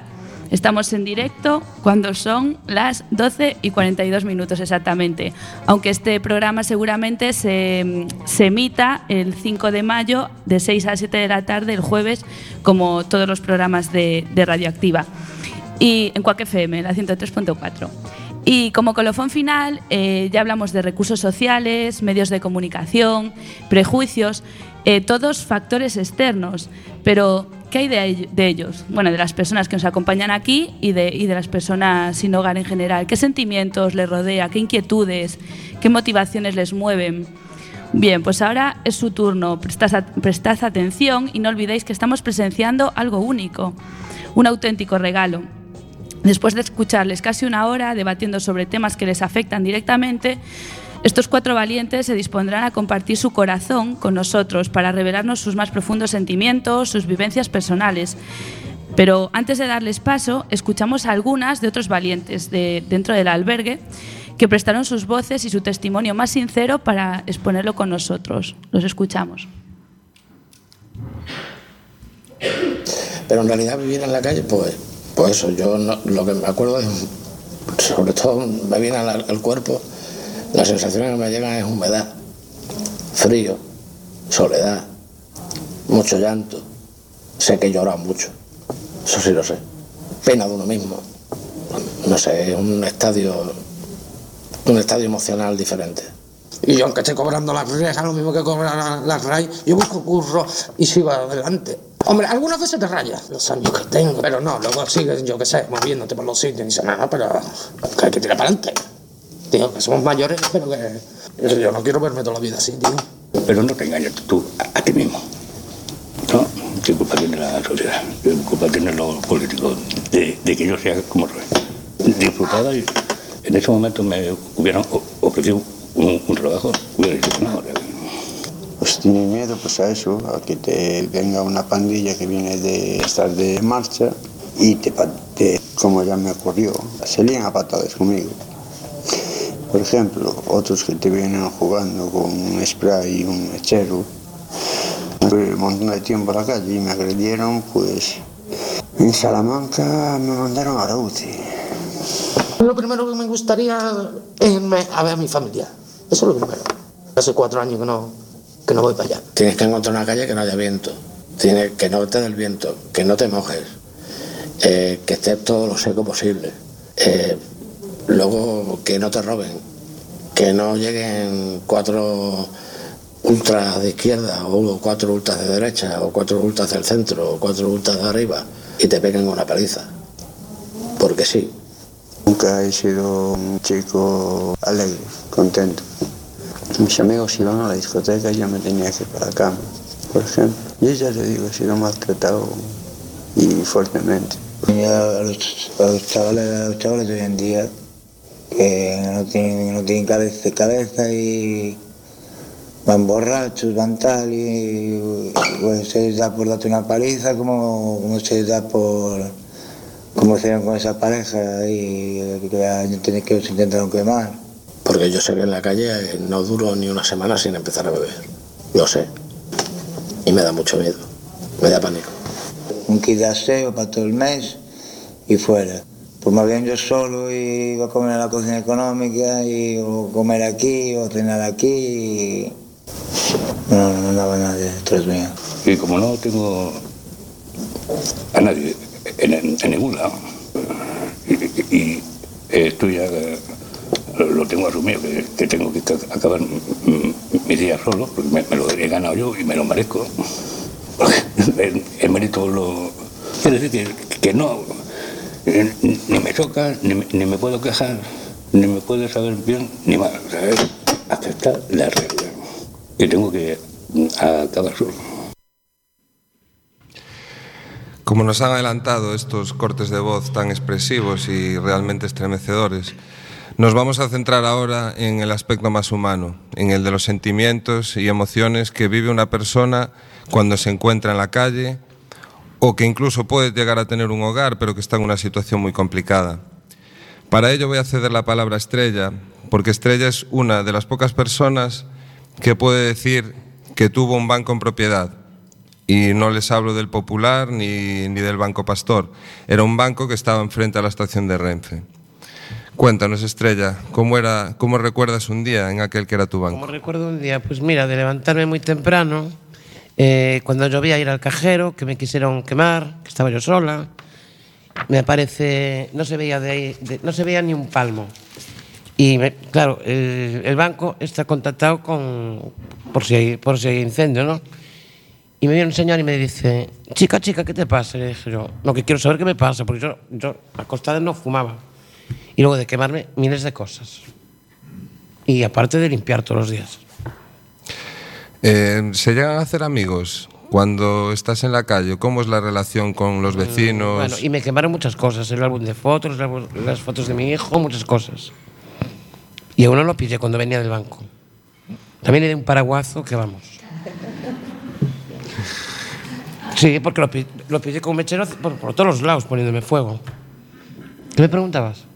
Estamos en directo cuando son las 12 y 42 minutos exactamente, aunque este programa seguramente se, se, emita el 5 de mayo de 6 a 7 de la tarde el jueves, como todos los programas de, de Radioactiva. Y en Cuac FM, la 103.4. Y como colofón final, eh, ya hablamos de recursos sociales, medios de comunicación, prejuicios, eh, todos factores externos. Pero, ¿qué hay de, ellos? Bueno, de las personas que nos acompañan aquí y de, y de las personas sin hogar en general. ¿Qué sentimientos les rodea? ¿Qué inquietudes? ¿Qué motivaciones les mueven? Bien, pues ahora es su turno. Prestad, prestad atención y no olvidéis que estamos presenciando algo único, un auténtico regalo. Después de escucharles casi una hora debatiendo sobre temas que les afectan directamente, estos cuatro valientes se dispondrán a compartir su corazón con nosotros para revelarnos sus más profundos sentimientos, sus vivencias personales. Pero antes de darles paso, escuchamos a algunas de otros valientes de, dentro del albergue que prestaron sus voces y su testimonio más sincero para exponerlo con nosotros. Los escuchamos. Pero en realidad vivir en la calle, pues pues eso, yo no, lo que me acuerdo es, sobre todo me viene al, cuerpo, la sensación que me llegan es humedad, frío, soledad, mucho llanto. Sé que he llorado mucho, eso sí lo sé. Pena de uno mismo, no sé, es un estadio, un estadio emocional diferente. Y yo, aunque esté cobrando las rejas, lo mismo que cobran las la yo busco curro y sigo adelante. Hombre, algunas veces te rayas los años que tengo, pero no, luego sigues, yo qué sé, moviéndote por los sitios y dices, no, pero que hay que tirar para adelante. Tío, que somos mayores, pero que yo no quiero verme toda la vida así, tío. Pero no te engañes tú a, a ti mismo. ¿No? ¿Qué culpa tiene la sociedad? ¿Qué culpa tienen los políticos de, de que yo sea como soy? Disfrutada y en ese momento me hubieran ofrecido un, un trabajo, hubiera dicho, no, pues tiene miedo pues a eso, a que te venga una pandilla que viene de estar de marcha y te, te como ya me ocurrió, se lían a patadas conmigo. Por ejemplo, otros que te vienen jugando con un spray y un mechero, un montón de tiempo a la calle y me agredieron, pues en Salamanca me mandaron a la UCI. Lo primero que me gustaría es irme a ver a mi familia. Eso es lo primero. Hace cuatro años que no, que no voy para allá. Tienes que encontrar una calle que no haya viento, Tienes, que no te dé el viento, que no te mojes, eh, que esté todo lo seco posible. Eh, luego que no te roben, que no lleguen cuatro ultras de izquierda o cuatro ultras de derecha o cuatro ultras del centro o cuatro ultras de arriba y te peguen una paliza. Porque sí. Nunca he sido un chico alegre, contento. Mis amigos iban a la discoteca y yo me tenía que ir para la por ejemplo. Y ya le digo, he sido maltratado y fuertemente. A los, los, chavales, los chavales de hoy en día que no tienen, no tienen cabeza, y van borrachos, van tal y pues se les da por darte una paliza como, se les da por como hicieron con esa pareja y que tiene que os intentaron quemar. Porque yo sé que en la calle eh, no duro ni una semana sin empezar a beber. Lo sé. Y me da mucho miedo. Me da pánico. Un kit de aseo para todo el mes y fuera. Pues más bien yo solo y iba a comer a la cocina económica y o comer aquí o cenar aquí y no, no daba nadie detrás mío. Y como no tengo a nadie en, en- en ningún lado, y, y esto ya eh, lo tengo asumido, que, tengo que ca- acabar mis días solo, porque me, lo he ganado yo y me lo merezco. El, el mérito lo... Quiere decir que, que no, eh, ni me choca, ni, ni me puedo quejar, ni me puedo saber bien, ni mal. O sea, es aceptar la realidad. Que tengo que mm, acabar solo. Como nos han adelantado estos cortes de voz tan expresivos y realmente estremecedores, nos vamos a centrar ahora en el aspecto más humano, en el de los sentimientos y emociones que vive una persona cuando se encuentra en la calle o que incluso puede llegar a tener un hogar, pero que está en una situación muy complicada. Para ello voy a ceder la palabra a Estrella, porque Estrella es una de las pocas personas que puede decir que tuvo un banco en propiedad. Y no les hablo del Popular ni, ni del Banco Pastor. Era un banco que estaba enfrente a la estación de Renfe. Cuéntanos, Estrella, ¿cómo, era, ¿cómo recuerdas un día en aquel que era tu banco? Como recuerdo un día, pues mira, de levantarme muy temprano, eh, cuando llovía ir al cajero, que me quisieron quemar, que estaba yo sola, me aparece, no se veía de ahí, no se veía ni un palmo. Y claro, el, banco está contactado con, por si, hay, por si incendio, ¿no? Y me viene un señor y me dice, chica, chica, ¿qué te pasa? Le dije yo, lo que quiero saber qué me pasa, porque yo, yo acostada no fumaba. Y luego de quemarme miles de cosas. Y aparte de limpiar todos los días. Eh, ¿Se llegan a hacer amigos cuando estás en la calle? ¿Cómo es la relación con los vecinos? Bueno, y me quemaron muchas cosas, el álbum de fotos, las fotos de mi hijo, muchas cosas. Y a uno lo pillé cuando venía del banco. También le di un paraguazo que vamos. Sí, porque lo pillé con un mechero por, por todos los lados poniéndome fuego. ¿Qué me preguntabas?